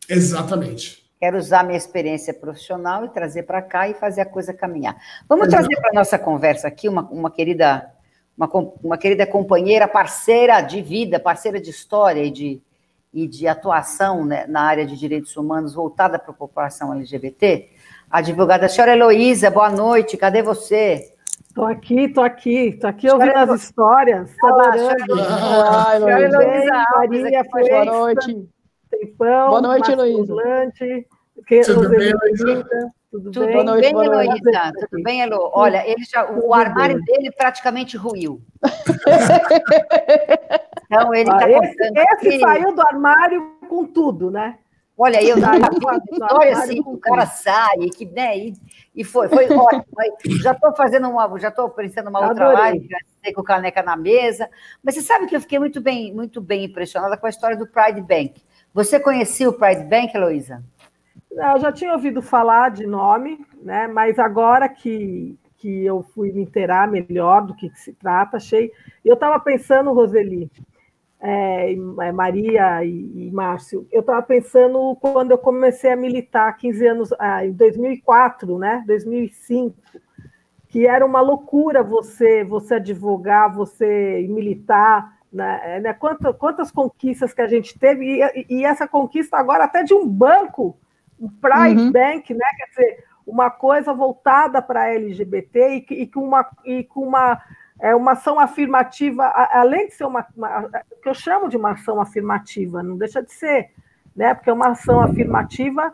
Exatamente. Quero usar minha experiência profissional e trazer para cá e fazer a coisa caminhar. Vamos Exato. trazer para nossa conversa aqui uma, uma querida uma, uma querida companheira, parceira de vida, parceira de história e de, e de atuação né, na área de direitos humanos voltada para a população LGBT, a advogada a senhora Heloísa, boa noite, cadê você? Estou aqui, estou aqui, estou aqui ouvindo as histórias, estou adorando. Ah, Heloísa, Maria, boa noite. Tempão, boa noite, Heloísa. Tudo bem, Heloísa? Tudo, Tudo bem? Boa noite, bem, boa noite. Heloísa? Tudo bem, Elo? Olha, ele já, o armário dele praticamente ruiu. então, ele está esse, esse saiu do armário com tudo, né? Olha, eu já história assim, o cara sai, que, né, e, e foi, foi ótimo. Já estou fazendo uma, já estou pensando uma outra live, já com caneca na mesa. Mas você sabe que eu fiquei muito bem, muito bem impressionada com a história do Pride Bank. Você conhecia o Pride Bank, Heloísa? Eu já tinha ouvido falar de nome, né? Mas agora que, que eu fui me inteirar melhor do que, que se trata, achei. Eu estava pensando, Roseli, é, é, Maria e, e Márcio, eu estava pensando quando eu comecei a militar 15 anos, ah, em 2004, né? 2005, que era uma loucura você, você advogar, você militar. Né? né quantas, quantas conquistas que a gente teve, e, e essa conquista agora até de um banco o Pride uhum. Bank, né? Quer dizer, uma coisa voltada para LGBT e, e, com uma, e com uma, é, uma ação afirmativa, além de ser uma, uma, que eu chamo de uma ação afirmativa, não deixa de ser, né? Porque é uma ação afirmativa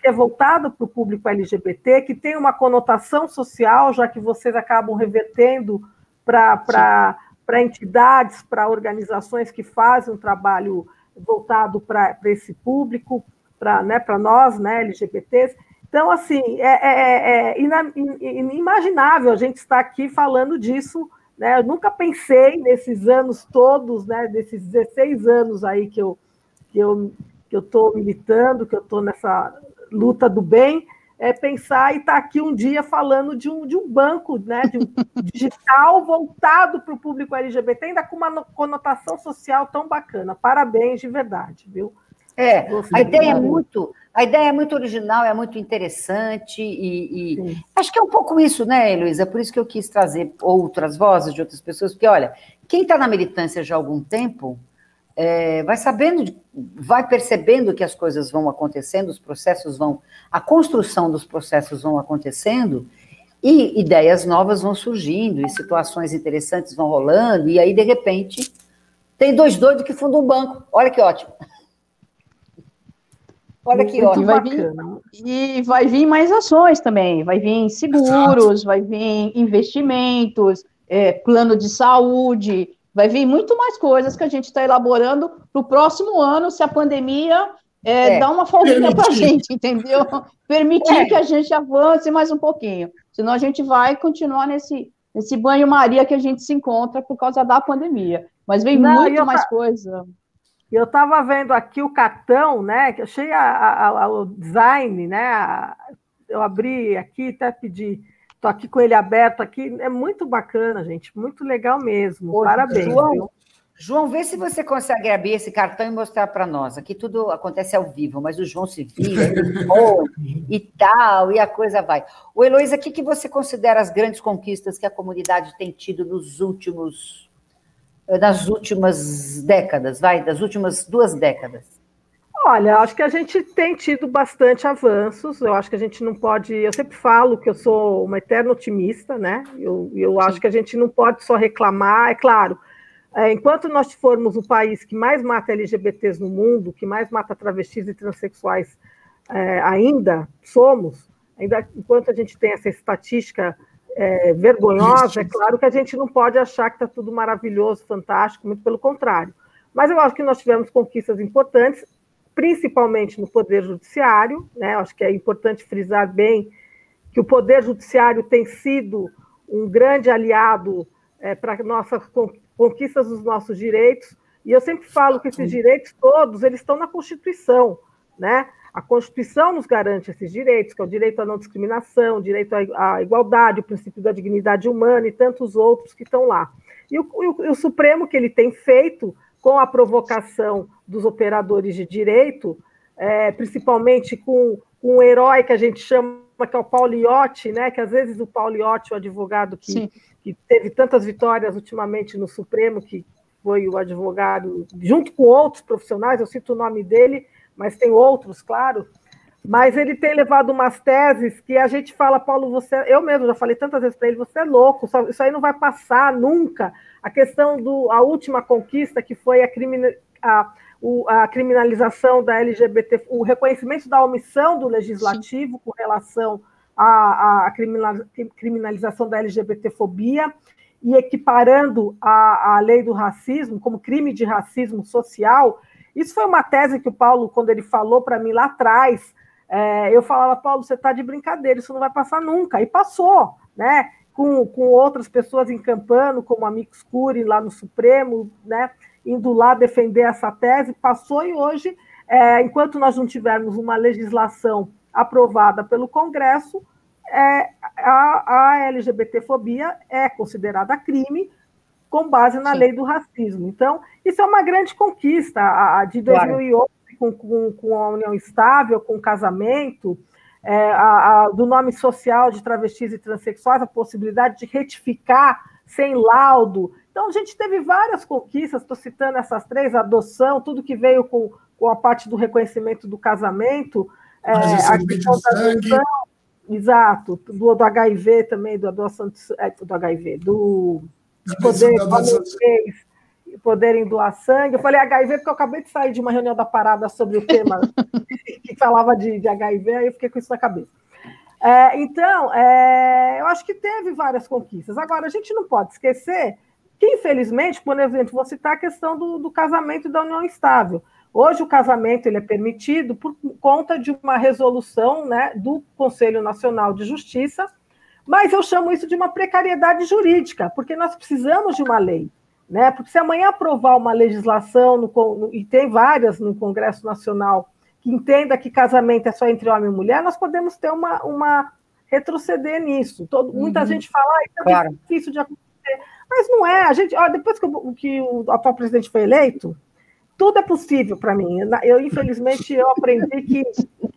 que é voltada para o público LGBT, que tem uma conotação social, já que vocês acabam revertendo para entidades, para organizações que fazem um trabalho voltado para esse público para né, nós, né, LGBTs. Então, assim, é, é, é, é inimaginável a gente estar aqui falando disso. Né? Eu nunca pensei nesses anos todos, né, desses 16 anos aí que eu que eu que eu estou militando, que eu estou nessa luta do bem, é pensar e estar tá aqui um dia falando de um, de um banco né, de um digital voltado para o público LGBT, ainda com uma conotação social tão bacana. Parabéns de verdade, viu? É, a ideia é muito, a ideia é muito original, é muito interessante e, e acho que é um pouco isso, né, Heloísa? Por isso que eu quis trazer outras vozes de outras pessoas, porque olha, quem está na militância já há algum tempo é, vai sabendo, vai percebendo que as coisas vão acontecendo, os processos vão, a construção dos processos vão acontecendo e ideias novas vão surgindo e situações interessantes vão rolando e aí de repente tem dois doidos que fundam um banco. Olha que ótimo. Olha aqui, ó. E vai, vir, e vai vir mais ações também. Vai vir seguros, Exato. vai vir investimentos, é, plano de saúde, vai vir muito mais coisas que a gente está elaborando para o próximo ano, se a pandemia é, é. uma folguinha para a gente, entendeu? Permitir é. que a gente avance mais um pouquinho. Senão a gente vai continuar nesse, nesse banho-maria que a gente se encontra por causa da pandemia. Mas vem Não, muito mais coisa. Eu estava vendo aqui o cartão, né? Que achei a, a, a, o design, né? eu abri aqui, até pedi. Estou aqui com ele aberto aqui. É muito bacana, gente. Muito legal mesmo. Parabéns. João, João, vê se você consegue abrir esse cartão e mostrar para nós. Aqui tudo acontece ao vivo, mas o João se vira e tal, e a coisa vai. O Heloísa, o que, que você considera as grandes conquistas que a comunidade tem tido nos últimos das últimas décadas, vai, das últimas duas décadas? Olha, acho que a gente tem tido bastante avanços. Eu acho que a gente não pode. Eu sempre falo que eu sou uma eterna otimista, né? Eu, eu acho que a gente não pode só reclamar. É claro, é, enquanto nós formos o país que mais mata LGBTs no mundo, que mais mata travestis e transexuais é, ainda somos, ainda enquanto a gente tem essa estatística é, vergonhosa, é claro que a gente não pode achar que está tudo maravilhoso, fantástico, muito pelo contrário. Mas eu acho que nós tivemos conquistas importantes principalmente no Poder Judiciário. Né? Acho que é importante frisar bem que o Poder Judiciário tem sido um grande aliado é, para nossas conquistas dos nossos direitos. E eu sempre falo que esses direitos todos eles estão na Constituição, né? A Constituição nos garante esses direitos, que é o direito à não discriminação, o direito à igualdade, o princípio da dignidade humana e tantos outros que estão lá. E o, o, o Supremo que ele tem feito com a provocação dos operadores de direito, é, principalmente com, com um herói que a gente chama que é o Pauliotti, né? Que às vezes o Pauliotti, o advogado que, que teve tantas vitórias ultimamente no Supremo, que foi o advogado, junto com outros profissionais, eu cito o nome dele, mas tem outros, claro. Mas ele tem levado umas teses que a gente fala, Paulo, você. Eu mesmo já falei tantas vezes para ele, você é louco, isso aí não vai passar nunca. A questão do a última conquista, que foi a, crimina, a, a criminalização da LGBT, o reconhecimento da omissão do legislativo Sim. com relação à, à criminalização da LGBTfobia e equiparando a, a lei do racismo como crime de racismo social. Isso foi uma tese que o Paulo, quando ele falou para mim lá atrás, é, eu falava, Paulo, você está de brincadeira, isso não vai passar nunca. E passou, né? Com, com outras pessoas encampando, como a Mix Curi lá no Supremo, né? indo lá defender essa tese, passou e hoje, é, enquanto nós não tivermos uma legislação aprovada pelo Congresso, é, a, a LGBTfobia é considerada crime com base na Sim. lei do racismo. Então, isso é uma grande conquista. A, a de 2011, claro. com, com, com, a união estável, com o casamento, é, a, a, do nome social de travestis e transexuais, a possibilidade de retificar sem laudo, então, a gente teve várias conquistas, estou citando essas três, adoção, tudo que veio com, com a parte do reconhecimento do casamento, é, a questão da adoção, exato, do, do, HIV também, do adoção de, é, do HIV, do de poder, poderem doar sangue. Eu falei HIV porque eu acabei de sair de uma reunião da parada sobre o tema que falava de, de HIV, aí eu fiquei com isso na cabeça. É, então, é, eu acho que teve várias conquistas. Agora, a gente não pode esquecer que infelizmente, por exemplo, vou citar a questão do, do casamento e da união estável. Hoje o casamento ele é permitido por conta de uma resolução né, do Conselho Nacional de Justiça, mas eu chamo isso de uma precariedade jurídica, porque nós precisamos de uma lei. Né? Porque se amanhã aprovar uma legislação, no, no, e tem várias no Congresso Nacional, que entenda que casamento é só entre homem e mulher, nós podemos ter uma, uma retroceder nisso. Todo, uhum. Muita gente fala, ah, isso é claro. difícil de acontecer. Mas não é. A gente, ó, depois que, o, que o atual presidente foi eleito, tudo é possível para mim. Eu, infelizmente, eu aprendi que,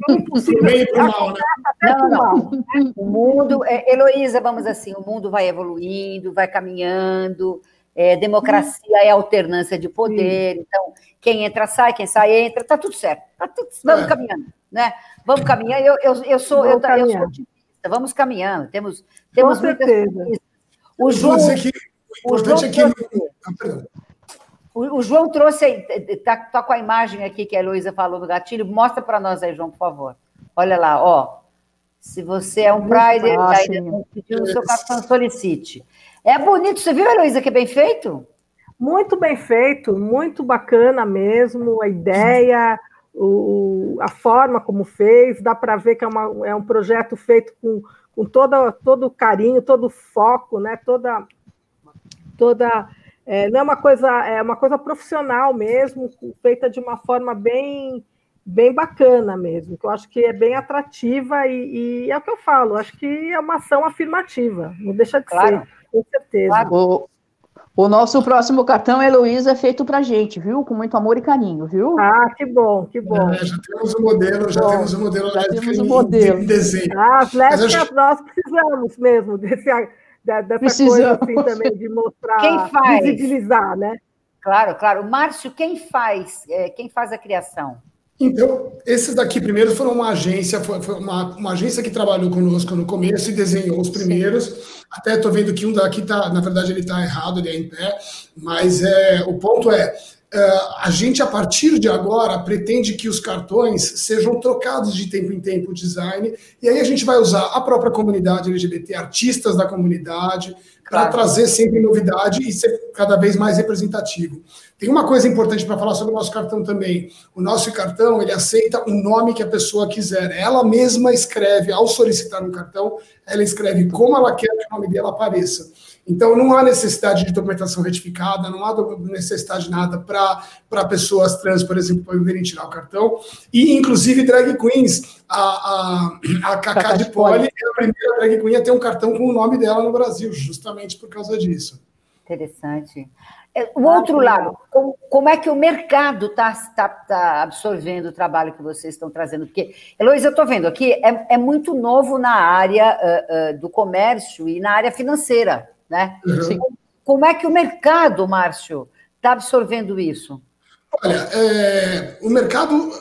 o impossível é mal, né? não, não. O mundo, é, Heloísa, vamos assim, o mundo vai evoluindo, vai caminhando. É, democracia é alternância de poder, Sim. então quem entra sai, quem sai entra, tá tudo certo, tá tudo, vamos é. caminhando, né? Vamos caminhando. Eu, eu, eu sou, eu, eu, sou otimista, vamos caminhando. Temos, temos Com muitas certeza. O João, o João, trouxe, ah, o, o João trouxe, está tá com a imagem aqui que a Heloísa falou no gatilho, mostra para nós aí, João, por favor. Olha lá, ó. Se você é um Pride, ainda não pediu no seu cartão, solicite. É bonito, você viu, Heloísa, que é bem feito? Muito bem feito, muito bacana mesmo, a ideia, o, a forma como fez, dá para ver que é, uma, é um projeto feito com, com toda, todo o carinho, todo o foco, né? toda toda é, não é uma coisa é uma coisa profissional mesmo feita de uma forma bem bem bacana mesmo que eu acho que é bem atrativa e, e é o que eu falo acho que é uma ação afirmativa não deixa de claro. ser com certeza. Claro. o, o nosso próximo cartão Heloísa é feito para gente viu? Com muito amor e carinho viu? Ah que bom que bom. É, já temos o modelo já bom, temos o modelo já temos o modelo. desenho. Ah, as lésbicas acho... nós precisamos mesmo desse dessa Precisamos. coisa assim também de mostrar, quem faz? visibilizar, né? Claro, claro. Márcio, quem faz? É, quem faz a criação? Então, esses daqui primeiro foram uma agência, foi, uma, uma, agência que trabalhou conosco no começo e desenhou os primeiros. Sim. Até estou vendo que um daqui está, na verdade, ele está errado, ele é em pé, mas é, o ponto é, a gente, a partir de agora, pretende que os cartões sejam trocados de tempo em tempo o design, e aí a gente vai usar a própria comunidade LGBT, artistas da comunidade, para claro. trazer sempre novidade e ser cada vez mais representativo. Tem uma coisa importante para falar sobre o nosso cartão também. O nosso cartão, ele aceita o nome que a pessoa quiser. Ela mesma escreve, ao solicitar um cartão, ela escreve como ela quer que o nome dela apareça. Então, não há necessidade de documentação retificada, não há necessidade de nada para pessoas trans, por exemplo, para poderem tirar o cartão. E, inclusive, drag queens. A, a, a Cacá de Poli é a primeira drag queen a ter um cartão com o nome dela no Brasil, justamente por causa disso. Interessante. É, o outro lado, como, como é que o mercado está tá, tá absorvendo o trabalho que vocês estão trazendo? Porque, Heloísa, eu estou vendo aqui, é, é, muito novo na área uh, uh, do comércio e na área financeira. Né? Uhum. Como é que o mercado, Márcio, está absorvendo isso? Olha, é, o mercado,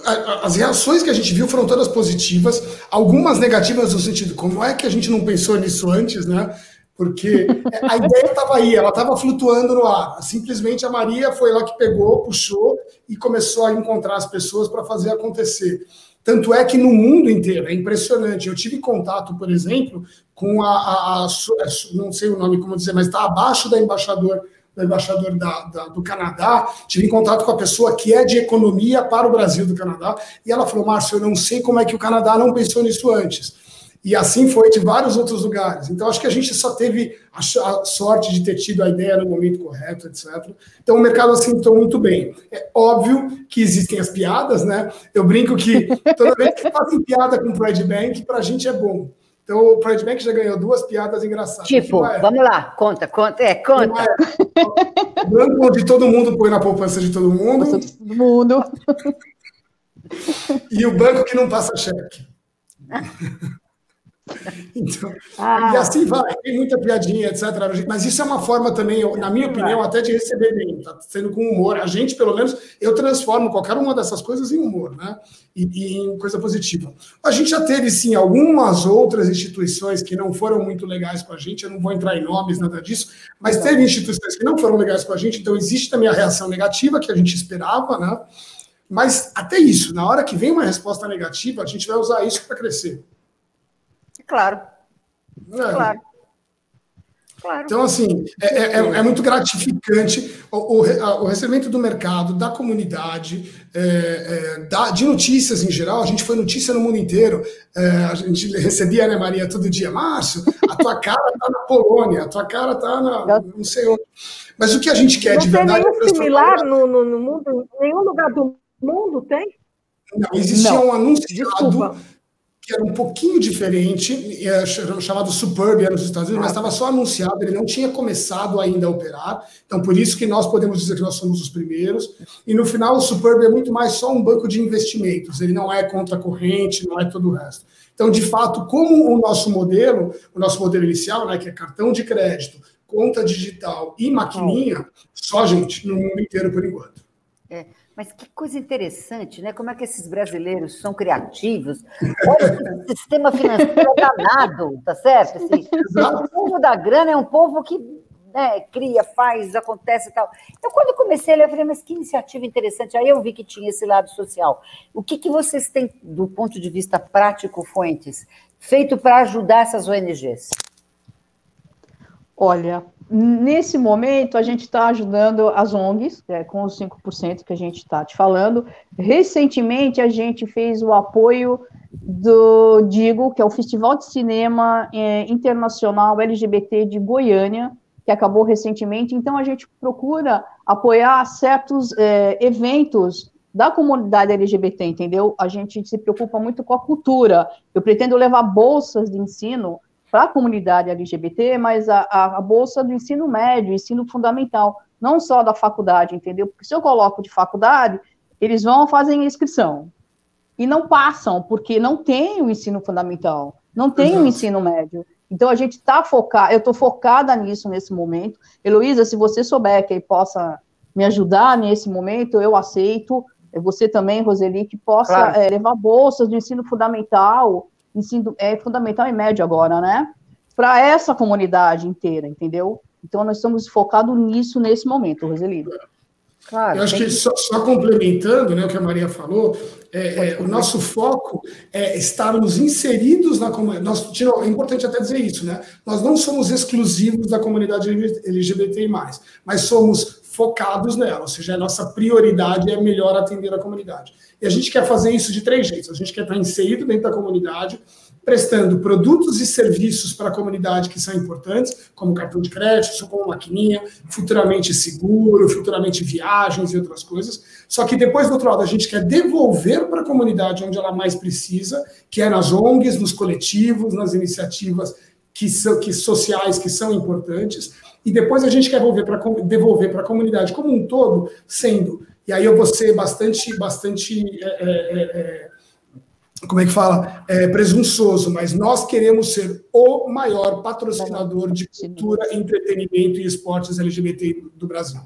as reações que a gente viu foram todas positivas, algumas negativas no sentido, como é que a gente não pensou nisso antes, né? Porque a ideia estava aí, ela estava flutuando no ar. Simplesmente a Maria foi lá que pegou, puxou e começou a encontrar as pessoas para fazer acontecer. Tanto é que no mundo inteiro, é impressionante. Eu tive contato, por exemplo, com a, a, a não sei o nome como dizer, mas está abaixo da embaixador do embaixador da, da, do Canadá, tive contato com a pessoa que é de economia para o Brasil do Canadá, e ela falou, Márcio, eu não sei como é que o Canadá não pensou nisso antes. E assim foi de vários outros lugares. Então, acho que a gente só teve a, sorte de ter tido a ideia no momento correto, etc. Então, o mercado assentou muito bem. É óbvio que existem as piadas, né? Eu brinco que toda vez que fazem piada com o Pride Bank, para a gente é bom. Então, o Pride Bank já ganhou duas piadas engraçadas. Tipo, é. vamos lá, conta, conta, é, conta. É. Banco onde todo mundo põe na poupança de todo mundo. Todo mundo. E o banco que não passa cheque. Então, ah. E assim vai, tem muita piadinha, etc. Mas isso é uma forma também, na minha opinião, até de receber bem, tá sendo com humor. A gente, pelo menos, eu transformo qualquer uma dessas coisas em humor, né? E, e, em coisa positiva. A gente já teve, sim, algumas outras instituições que não foram muito legais com a gente, eu não vou entrar em nomes, nada disso, mas teve instituições que não foram legais com a gente, então existe também a reação negativa que a gente esperava, né? Mas até isso, na hora que vem uma resposta negativa, a gente vai usar isso para crescer. Claro. É. Claro. Claro. Então, assim, é, é, é, é muito gratificante o, o, o, recebimento do mercado, da comunidade, é, é, da, de notícias em geral. A gente foi notícia no mundo inteiro. É, a gente recebia, né, Maria, todo dia. Márcio, a tua cara está na Polônia, a tua cara está na. não sei onde. Mas o que a gente quer não de verdade. Não tem similar no, no, no mundo, nenhum lugar do mundo tem? Não, existia não. um anunciado. Desculpa que era um pouquinho diferente, é, chamado Superb nos Estados Unidos, mas estava só anunciado, ele não tinha começado ainda a operar, então por isso que nós podemos dizer que nós somos os primeiros, e no final o Superb é muito mais só um banco de investimentos, ele não é contra corrente, não é todo o resto. Então, de fato, como o nosso modelo, o nosso modelo inicial, né, que é cartão de crédito, conta digital e maquininha, só gente no mundo inteiro por enquanto. É. Mas que coisa interessante, né? Como é que esses brasileiros são criativos. Olha, esse sistema financeiro é danado, tá certo? Assim, o povo da grana é um povo que né, cria, faz, acontece e tal. Então, quando eu comecei, eu falei, mas que iniciativa interessante. Aí eu vi que tinha esse lado social. O que, que vocês têm, do ponto de vista prático, Fuentes, feito para ajudar essas ONGs? Olha, Nesse momento, a gente está ajudando as ONGs, é, com os 5% que a gente está te falando. Recentemente, a gente fez o apoio do Digo, que é o Festival de Cinema é, Internacional LGBT de Goiânia, que acabou recentemente. Então, a gente procura apoiar certos é, eventos da comunidade LGBT, entendeu? A gente se preocupa muito com a cultura. Eu pretendo levar bolsas de ensino para a comunidade LGBT, mas a, a, a, bolsa do ensino médio, ensino fundamental, não só da faculdade, entendeu? Porque se eu coloco de faculdade, eles vão fazer inscrição e não passam, porque não tem o ensino fundamental, não tem o ensino médio. Então a gente está focado, eu estou focada nisso nesse momento. Heloísa, se você souber que possa me ajudar nesse momento, eu aceito. Você também, Roseli, que possa claro. é, levar bolsas de ensino fundamental, ensino é fundamental e médio agora, né? Para essa comunidade inteira, entendeu? Então nós estamos focados nisso nesse momento, Roseli. Claro, Eu acho que, que só, só, complementando né, o que a Maria falou, é, é, o nosso foco é estarmos inseridos na comunidade. É importante até dizer isso, né? Nós não somos exclusivos da comunidade LGBTI, mas somos focados nela, ou seja, a nossa prioridade é melhor atender a comunidade. E a gente quer fazer isso de três jeitos. A gente quer estar inserido dentro da comunidade, prestando produtos e serviços para a comunidade que são importantes, como cartão de crédito, como maquininha, futuramente seguro, futuramente viagens e outras coisas. Só que depois, do outro lado, a gente quer devolver para a comunidade onde ela mais precisa, que é nas ONGs, nos coletivos, nas iniciativas que são que sociais que são importantes, e depois a gente quer devolver para a comunidade como um todo, sendo, e aí eu vou ser bastante, bastante é, é, é, é como é que fala? É, presunçoso, mas nós queremos ser o maior patrocinador de cultura, entretenimento e esportes LGBT do Brasil.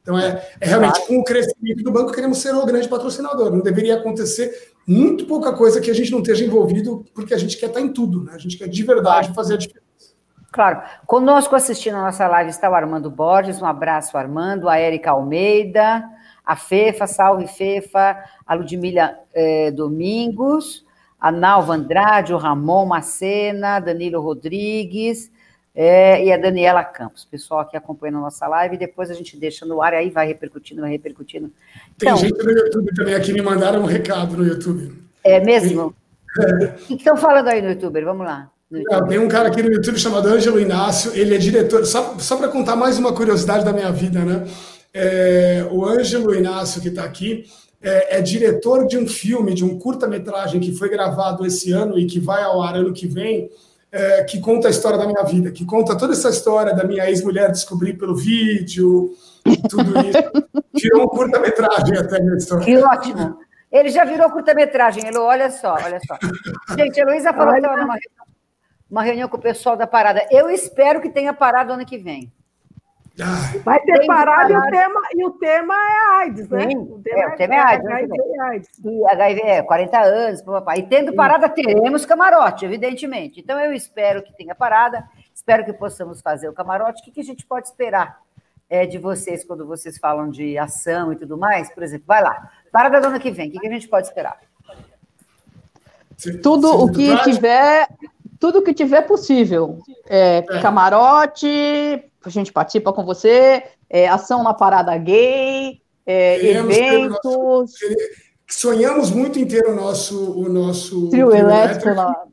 Então, é, é, realmente com o crescimento do banco, queremos ser o grande patrocinador. Não deveria acontecer muito pouca coisa que a gente não esteja envolvido, porque a gente quer estar em tudo, né? A gente quer de verdade fazer a diferença. Claro. Conosco assistindo a nossa live está o Armando Borges. Um abraço, Armando. A Érica Almeida a Fefa, salve Fefa, a Ludmila eh, Domingos, a Nalva Andrade, o Ramon Macena, Danilo Rodrigues eh, e a Daniela Campos. Pessoal aqui acompanhando a nossa live, depois a gente deixa no ar, aí vai repercutindo, vai repercutindo. Tem então, gente no YouTube também aqui, me mandaram um recado no YouTube. É mesmo? É. O que estão falando aí no YouTube? Vamos lá. tem um cara aqui no YouTube chamado Ângelo Inácio, ele é diretor, só, só para contar mais uma curiosidade da minha vida, né? É, o Ângelo Inácio, que está aqui, é, é, diretor de um filme, de um curta-metragem que foi gravado esse ano e que vai ao ar ano que vem, é, que conta a história da minha vida, que conta toda essa história da minha ex-mulher descobrir pelo vídeo, tudo isso. Virou um curta-metragem até a história. Que ótimo. Ele já virou curta-metragem, Elo, olha só, olha só. Gente, a Heloísa falou que estava numa uma reunião com o pessoal da parada. Eu espero que tenha parado ano que vem. Vai ter parado e o, tema, e o tema é AIDS, né? Sim, o tema é, o tema é, é AIDS. HIV, é AIDS. E HIV é 40 anos, papai. E tendo parada, teremos camarote, evidentemente. Então, eu espero que tenha parada, espero que possamos fazer o camarote. O que, que a gente pode esperar é, de vocês quando vocês falam de ação e tudo mais? Por exemplo, vai lá, parada do ano que vem, o que, que a gente pode esperar? Tudo o que tiver, tudo que tiver possível. É, é. Camarote, a gente participa com você, é, ação na parada gay, é, eventos. Sonhamos muito em ter o nosso, o nosso trio, trio elétrico, elétrico.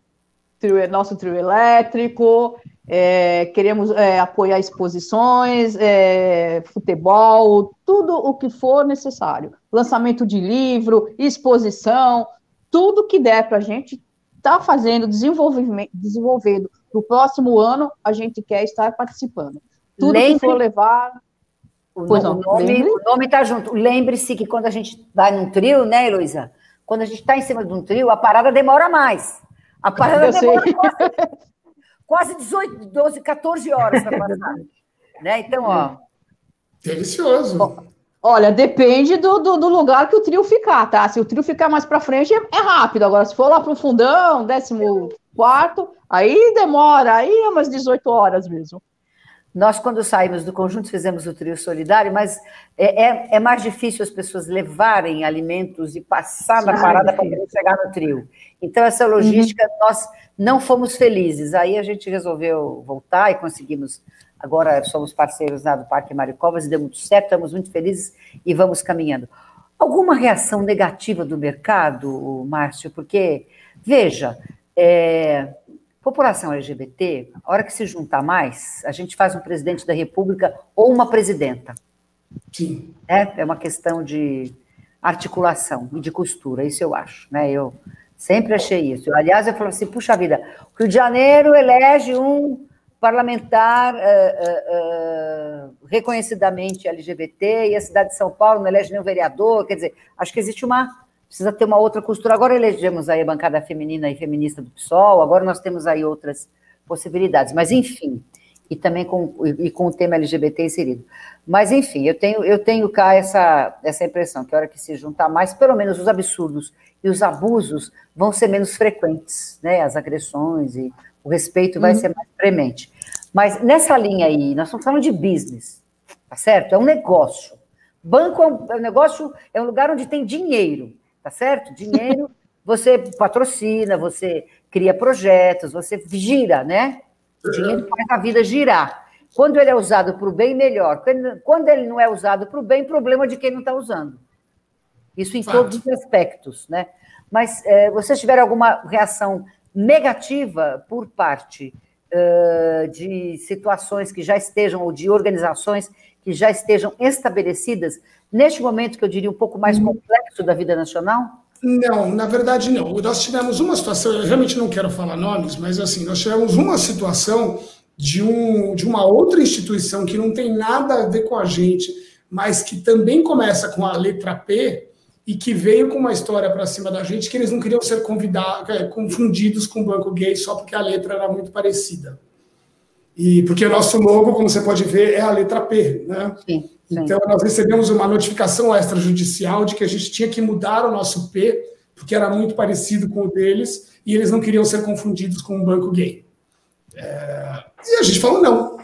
Trio, nosso trio elétrico. É, queremos é, apoiar exposições, futebol, tudo o que for necessário. Lançamento de livro, exposição, tudo que der para a gente estar tá fazendo, desenvolvimento, desenvolvendo no próximo ano, a gente quer estar participando. Tudo Lembre... que for levar. O, pois não, o nome está junto. Lembre-se que quando a gente vai num trio, né, Heloísa? Quando a gente está em cima de um trio, a parada demora mais. A parada Eu demora quase, quase 18, 12, 14 horas para passar. né? Então, ó. Delicioso. Olha, depende do, do, do, lugar que o trio ficar, tá? Se o trio ficar mais para frente, é, é, rápido. Agora, se for lá para o fundão, décimo quarto, aí demora, aí é umas 18 horas mesmo. Nós, quando saímos do conjunto, fizemos o trio solidário, mas é, é, é mais difícil as pessoas levarem alimentos e passar na parada para poder chegar no trio. Então, essa logística, uhum. nós não fomos felizes. Aí a gente resolveu voltar e conseguimos. Agora somos parceiros lá do Parque Maricovas e deu muito certo, estamos muito felizes e vamos caminhando. Alguma reação negativa do mercado, Márcio? Porque, veja, é, População LGBT, a hora que se juntar mais, a gente faz um presidente da República ou uma presidenta. Sim. É, é uma questão de articulação e de costura, isso eu acho. Né? Eu sempre achei isso. Aliás, eu falo assim, puxa vida, o Rio de Janeiro elege um parlamentar uh, uh, reconhecidamente LGBT e a cidade de São Paulo não elege nenhum vereador, quer dizer, acho que existe uma precisa ter uma outra costura. Agora elegemos aí a bancada feminina e feminista do PSOL, agora nós temos aí outras possibilidades. Mas, enfim, e também com, e com o tema LGBT inserido. Mas, enfim, eu tenho, eu tenho cá essa, essa impressão que a hora que se juntar mais, pelo menos os absurdos e os abusos vão ser menos frequentes, né? As agressões e o respeito vai uhum. ser mais premente. Mas nessa linha aí, nós estamos falando de business, tá certo? É um negócio. Banco é um, é um negócio, é um lugar onde tem dinheiro, tá certo? Dinheiro, você patrocina, você cria projetos, você gira, né? O dinheiro faz a vida girar. Quando ele é usado para o bem, melhor. Quando ele não é usado para o bem, problema de quem não está usando. Isso em Fato. todos os aspectos, né? Mas é, vocês tiveram alguma reação negativa por parte uh, de situações que já estejam, ou de organizações que já estejam estabelecidas, neste momento que eu diria um pouco mais hum. complexo da vida nacional? Não, na verdade não. Nós tivemos uma situação, eu realmente não quero falar nomes, mas assim, nós tivemos uma situação de, um, de uma outra instituição que não tem nada a ver com a gente, mas que também começa com a letra P e que veio com uma história para cima da gente que eles não queriam ser convidados, é, confundidos com o banco gay só porque a letra era muito parecida. E porque o nosso logo, como você pode ver, é a letra P, né? Sim. Então, nós recebemos uma notificação extrajudicial de que a gente tinha que mudar o nosso P, porque era muito parecido com o deles, e eles não queriam ser confundidos com um banco gay. É... E a gente falou: não,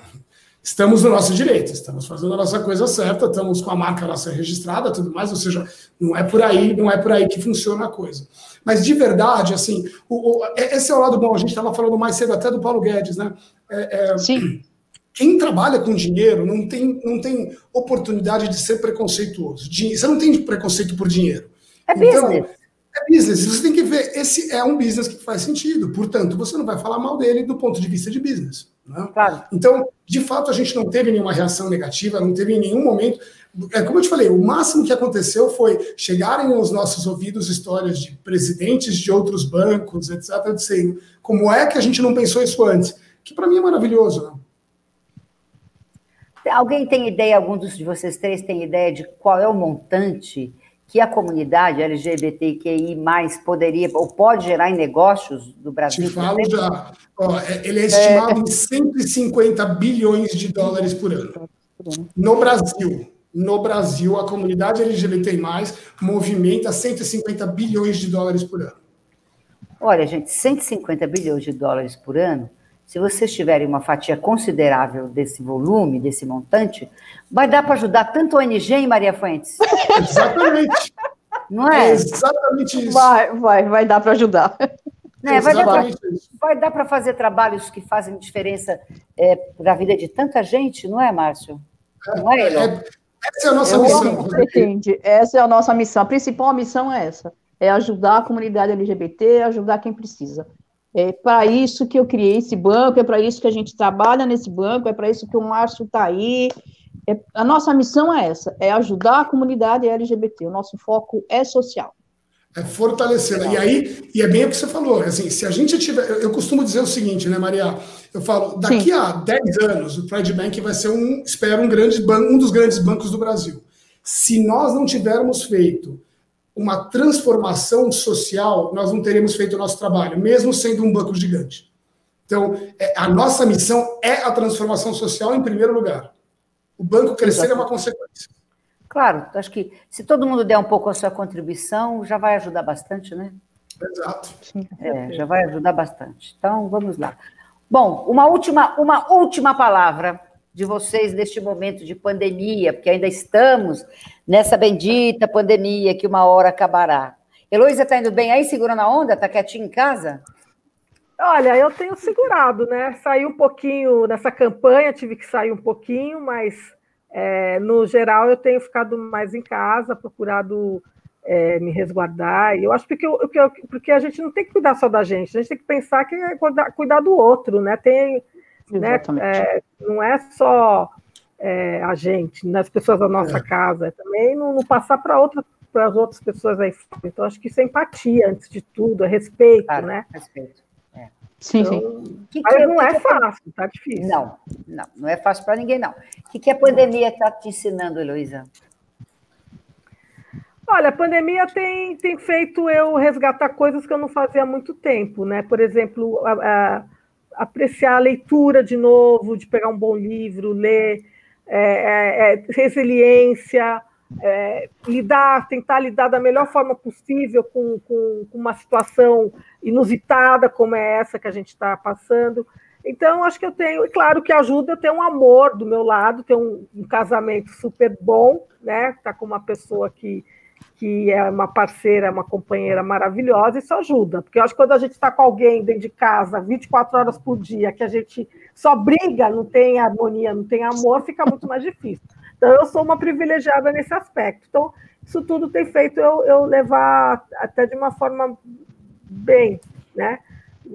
estamos no nosso direito, estamos fazendo a nossa coisa certa, estamos com a marca nossa registrada, tudo mais, ou seja, não é por aí, não é por aí que funciona a coisa. Mas de verdade, assim, o, o, esse é o lado bom. A gente estava falando mais cedo até do Paulo Guedes, né? É, é, Sim quem trabalha com dinheiro não tem, não tem oportunidade de ser preconceituoso. Você não tem preconceito por dinheiro. É então, business. É business. Você tem que ver, esse é um business que faz sentido. Portanto, você não vai falar mal dele do ponto de vista de business. Né? Claro. Então, de fato, a gente não teve nenhuma reação negativa, não teve em nenhum momento. É como eu te falei, o máximo que aconteceu foi chegarem aos nossos ouvidos histórias de presidentes de outros bancos, etc., dizendo como é que a gente não pensou isso antes. Que para mim é maravilhoso. Né? Alguém tem ideia, algum de vocês três tem ideia de qual é o montante que a comunidade LGBTQI poderia ou pode gerar em negócios do Brasil? Te falo já. Ó, é, ele é estimado é... em 150 bilhões de dólares por ano. No Brasil. No Brasil, a comunidade LGBTI movimenta 150 bilhões de dólares por ano. Olha, gente, 150 bilhões de dólares por ano se vocês tiverem uma fatia considerável desse volume, desse montante, vai dar para ajudar tanto a ONG, hein, Maria Fuentes? Exatamente. Não é? é exatamente isso. Vai, vai, vai dar para ajudar. Né? Vai dar para fazer trabalhos que fazem diferença é, para a vida de tanta gente, não é, Márcio? Não é, é, é essa é a nossa Eu missão. Entende? Essa é a nossa missão. A principal missão é essa: é ajudar a comunidade LGBT, ajudar quem precisa. É para isso que eu criei esse banco, é para isso que a gente trabalha nesse banco, é para isso que o Márcio está aí. É, a nossa missão é essa, é ajudar a comunidade LGBT. O nosso foco é social. É fortalecê-la. E aí, e é bem o que você falou, assim, se a gente tiver. Eu, eu costumo dizer o seguinte, né, Maria? Eu falo, daqui Sim. a 10 anos, o Pride Bank vai ser um, espero, um, grande banco, um dos grandes bancos do Brasil. Se nós não tivermos feito uma transformação social, nós não teríamos feito o nosso trabalho, mesmo sendo um banco gigante. Então, é, a nossa missão é a transformação social em primeiro lugar. O banco crescer Exato. é uma consequência. Claro, acho que se todo mundo der um pouco a sua contribuição, já vai ajudar bastante, né? Exato. É, já vai ajudar bastante. Então, vamos lá. Bom, uma última, uma última palavra de vocês neste momento de pandemia, porque ainda estamos nessa bendita pandemia que uma hora acabará. Heloísa está indo bem aí, segurando a onda? Está quietinha em casa? Olha, eu tenho segurado, né? Saí um pouquinho nessa campanha, tive que sair um pouquinho, mas é, no geral eu tenho ficado mais em casa, procurado é, me resguardar. E eu acho porque, porque a gente não tem que cuidar só da gente, a gente tem que pensar que é cuidar, cuidar do outro, né? Tem né? É, não é só é, a gente, nas pessoas da nossa é. casa, é também não, não passar para outras para as outras pessoas aí. Então, acho que isso é empatia, antes de tudo, é respeito, claro, né? Respeito. É. Sim, então, sim. Que mas que, não é que fácil, tá difícil. Não, não, não é fácil para ninguém, não. O que, que a pandemia está te ensinando, Heloísa? Olha, a pandemia tem, tem feito eu resgatar coisas que eu não fazia há muito tempo, né? Por exemplo, a, a apreciar a leitura de novo, de pegar um bom livro, ler, é, é, é resiliência, é, lidar, tentar lidar da melhor forma possível com, com, com, uma situação inusitada como é essa que a gente está passando. Então, acho que eu tenho, e claro que ajuda eu ter um amor do meu lado, ter um, um casamento super bom, né? Tá com uma pessoa que, que é uma parceira, uma companheira maravilhosa, isso ajuda, porque eu acho que quando a gente está com alguém dentro de casa 24 horas por dia, que a gente só briga, não tem harmonia, não tem amor, fica muito mais difícil. Então, eu sou uma privilegiada nesse aspecto. Então, isso tudo tem feito eu, eu levar até de uma forma bem, né?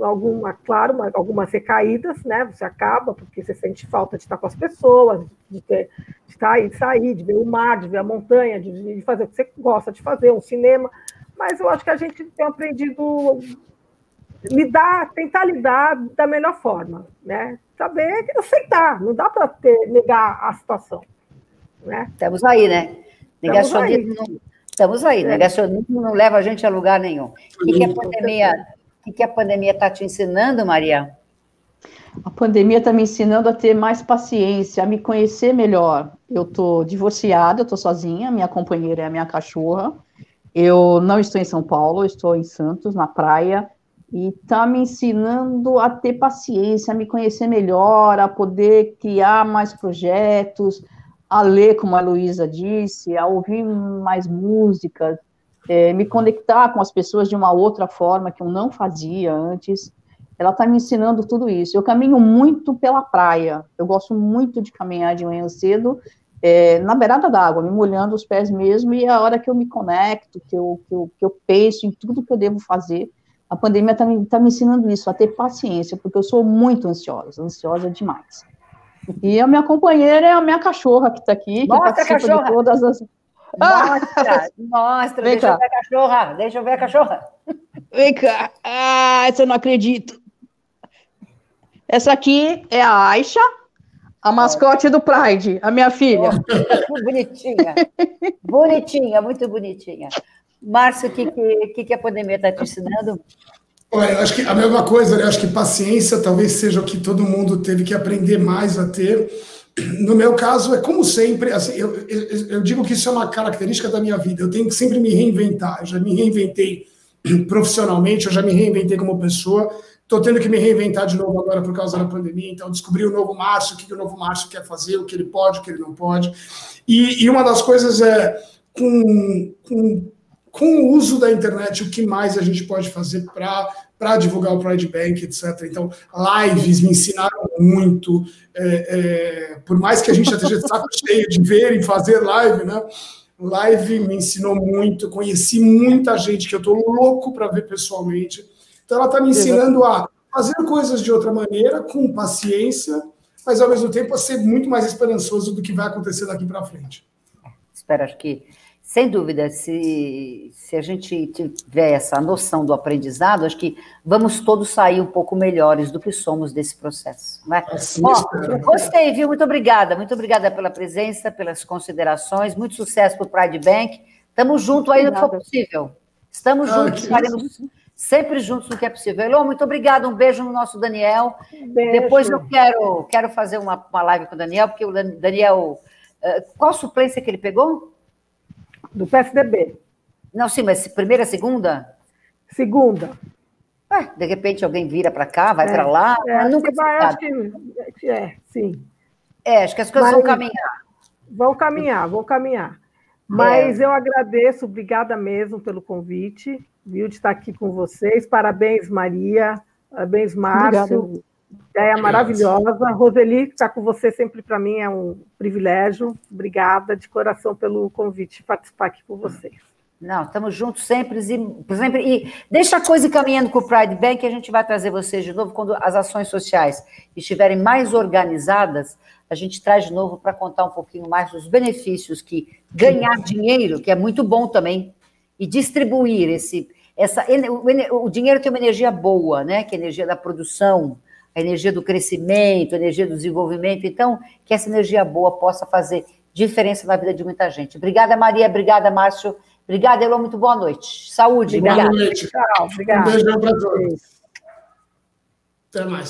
Alguma, claro, algumas recaídas, né? Você acaba, porque você sente falta de estar com as pessoas, de, ter, de sair, de sair, de ver o mar, de ver a montanha, de, de fazer o que você gosta de fazer, um cinema. Mas eu acho que a gente tem aprendido lidar, tentar lidar da melhor forma, né? Saber aceitar, não dá para negar a situação. Né? Estamos aí, né? Negacionismo, estamos aí, estamos aí. É. negacionismo não leva a gente a lugar nenhum. O que, que a pandemia o que a pandemia está te ensinando, Maria? A pandemia está me ensinando a ter mais paciência, a me conhecer melhor. Eu estou divorciada, estou sozinha, minha companheira é a minha cachorra. Eu não estou em São Paulo, estou em Santos, na praia, e está me ensinando a ter paciência, a me conhecer melhor, a poder criar mais projetos, a ler, como a Luísa disse, a ouvir mais músicas, é, me conectar com as pessoas de uma outra forma que eu não fazia antes. Ela está me ensinando tudo isso. Eu caminho muito pela praia. Eu gosto muito de caminhar de manhã cedo, é, na beirada d'água, me molhando os pés mesmo, e é a hora que eu me conecto, que eu, que eu, que eu penso em tudo que eu devo fazer. A pandemia está me, tá me ensinando isso, a ter paciência, porque eu sou muito ansiosa, ansiosa demais. E a minha companheira é a minha cachorra que está aqui, que participa de todas as. Mostra, mostra, deixa cá. eu ver a cachorra, deixa eu ver a cachorra. Vem cá. Ah, essa eu não acredito. Essa aqui é a Aisha, a mascote do Pride, a minha filha. Oh, bonitinha. bonitinha, muito bonitinha. Márcio, o que, que, que a pandemia está te ensinando? Olha, acho que a mesma coisa, né? Acho que paciência talvez seja o que todo mundo teve que aprender mais a ter. No meu caso, é como sempre, assim, eu, eu, eu, digo que isso é uma característica da minha vida. Eu tenho que sempre me reinventar. Eu já me reinventei profissionalmente, eu já me reinventei como pessoa. Estou tendo que me reinventar de novo agora por causa da pandemia. Então, descobri o novo Márcio, o que, que o novo Márcio quer fazer, o que ele pode, o que ele não pode. E, e uma das coisas é com, com com o uso da internet, o que mais a gente pode fazer para divulgar o Pride Bank, etc. Então, lives me ensinaram muito. É, é, por mais que a gente já esteja de saco cheio de ver e fazer live, né? Live me ensinou muito, conheci muita gente que eu estou louco para ver pessoalmente. Então, ela está me ensinando a fazer coisas de outra maneira, com paciência, mas ao mesmo tempo a ser muito mais esperançoso do que vai acontecer daqui para frente. Espero que sem dúvida, se, se a gente tiver essa noção do aprendizado, acho que vamos todos sair um pouco melhores do que somos desse processo. Né? Assim gostei, viu? Muito obrigada. Muito obrigada pela presença, pelas considerações. Muito sucesso para o Pride Bank. Estamos juntos aí no que for possível. Estamos ah, juntos, estaremos sempre juntos no que é possível. Elô, muito obrigada. Um beijo no nosso Daniel. Beijo. Depois eu quero, quero fazer uma, uma live com o Daniel, porque o Daniel. Eh, qual suplência que ele pegou? Do PSDB. Não, sim, mas primeira, segunda? Segunda. Ué, de repente alguém vira para cá, vai é, para lá. É, nunca vai, acho que é, sim. É, acho que as coisas mas, vão caminhar. Vão caminhar, vão caminhar. Mas é. eu agradeço, obrigada mesmo pelo convite, viu, de estar aqui com vocês. Parabéns, Maria. Parabéns, Márcio. Obrigada. Ideia maravilhosa. Roseli, estar com você sempre para mim é um privilégio. Obrigada de coração pelo convite de participar aqui com vocês. Não, estamos juntos sempre, sempre. E deixa a coisa caminhando com o Pride Bank, a gente vai trazer vocês de novo quando as ações sociais estiverem mais organizadas. A gente traz de novo para contar um pouquinho mais dos benefícios que ganhar dinheiro, que é muito bom também, e distribuir esse, essa, o, o dinheiro tem uma energia boa, né? Que é a energia da produção, a energia do crescimento, a energia do desenvolvimento. Então, que essa energia boa possa fazer diferença na vida de muita gente. Obrigada, Maria. Obrigada, Márcio. Obrigada, Elô. Muito boa noite. Saúde. Boa obrigada. noite. Tchau. Obrigada. Um beijo para todos. Até mais.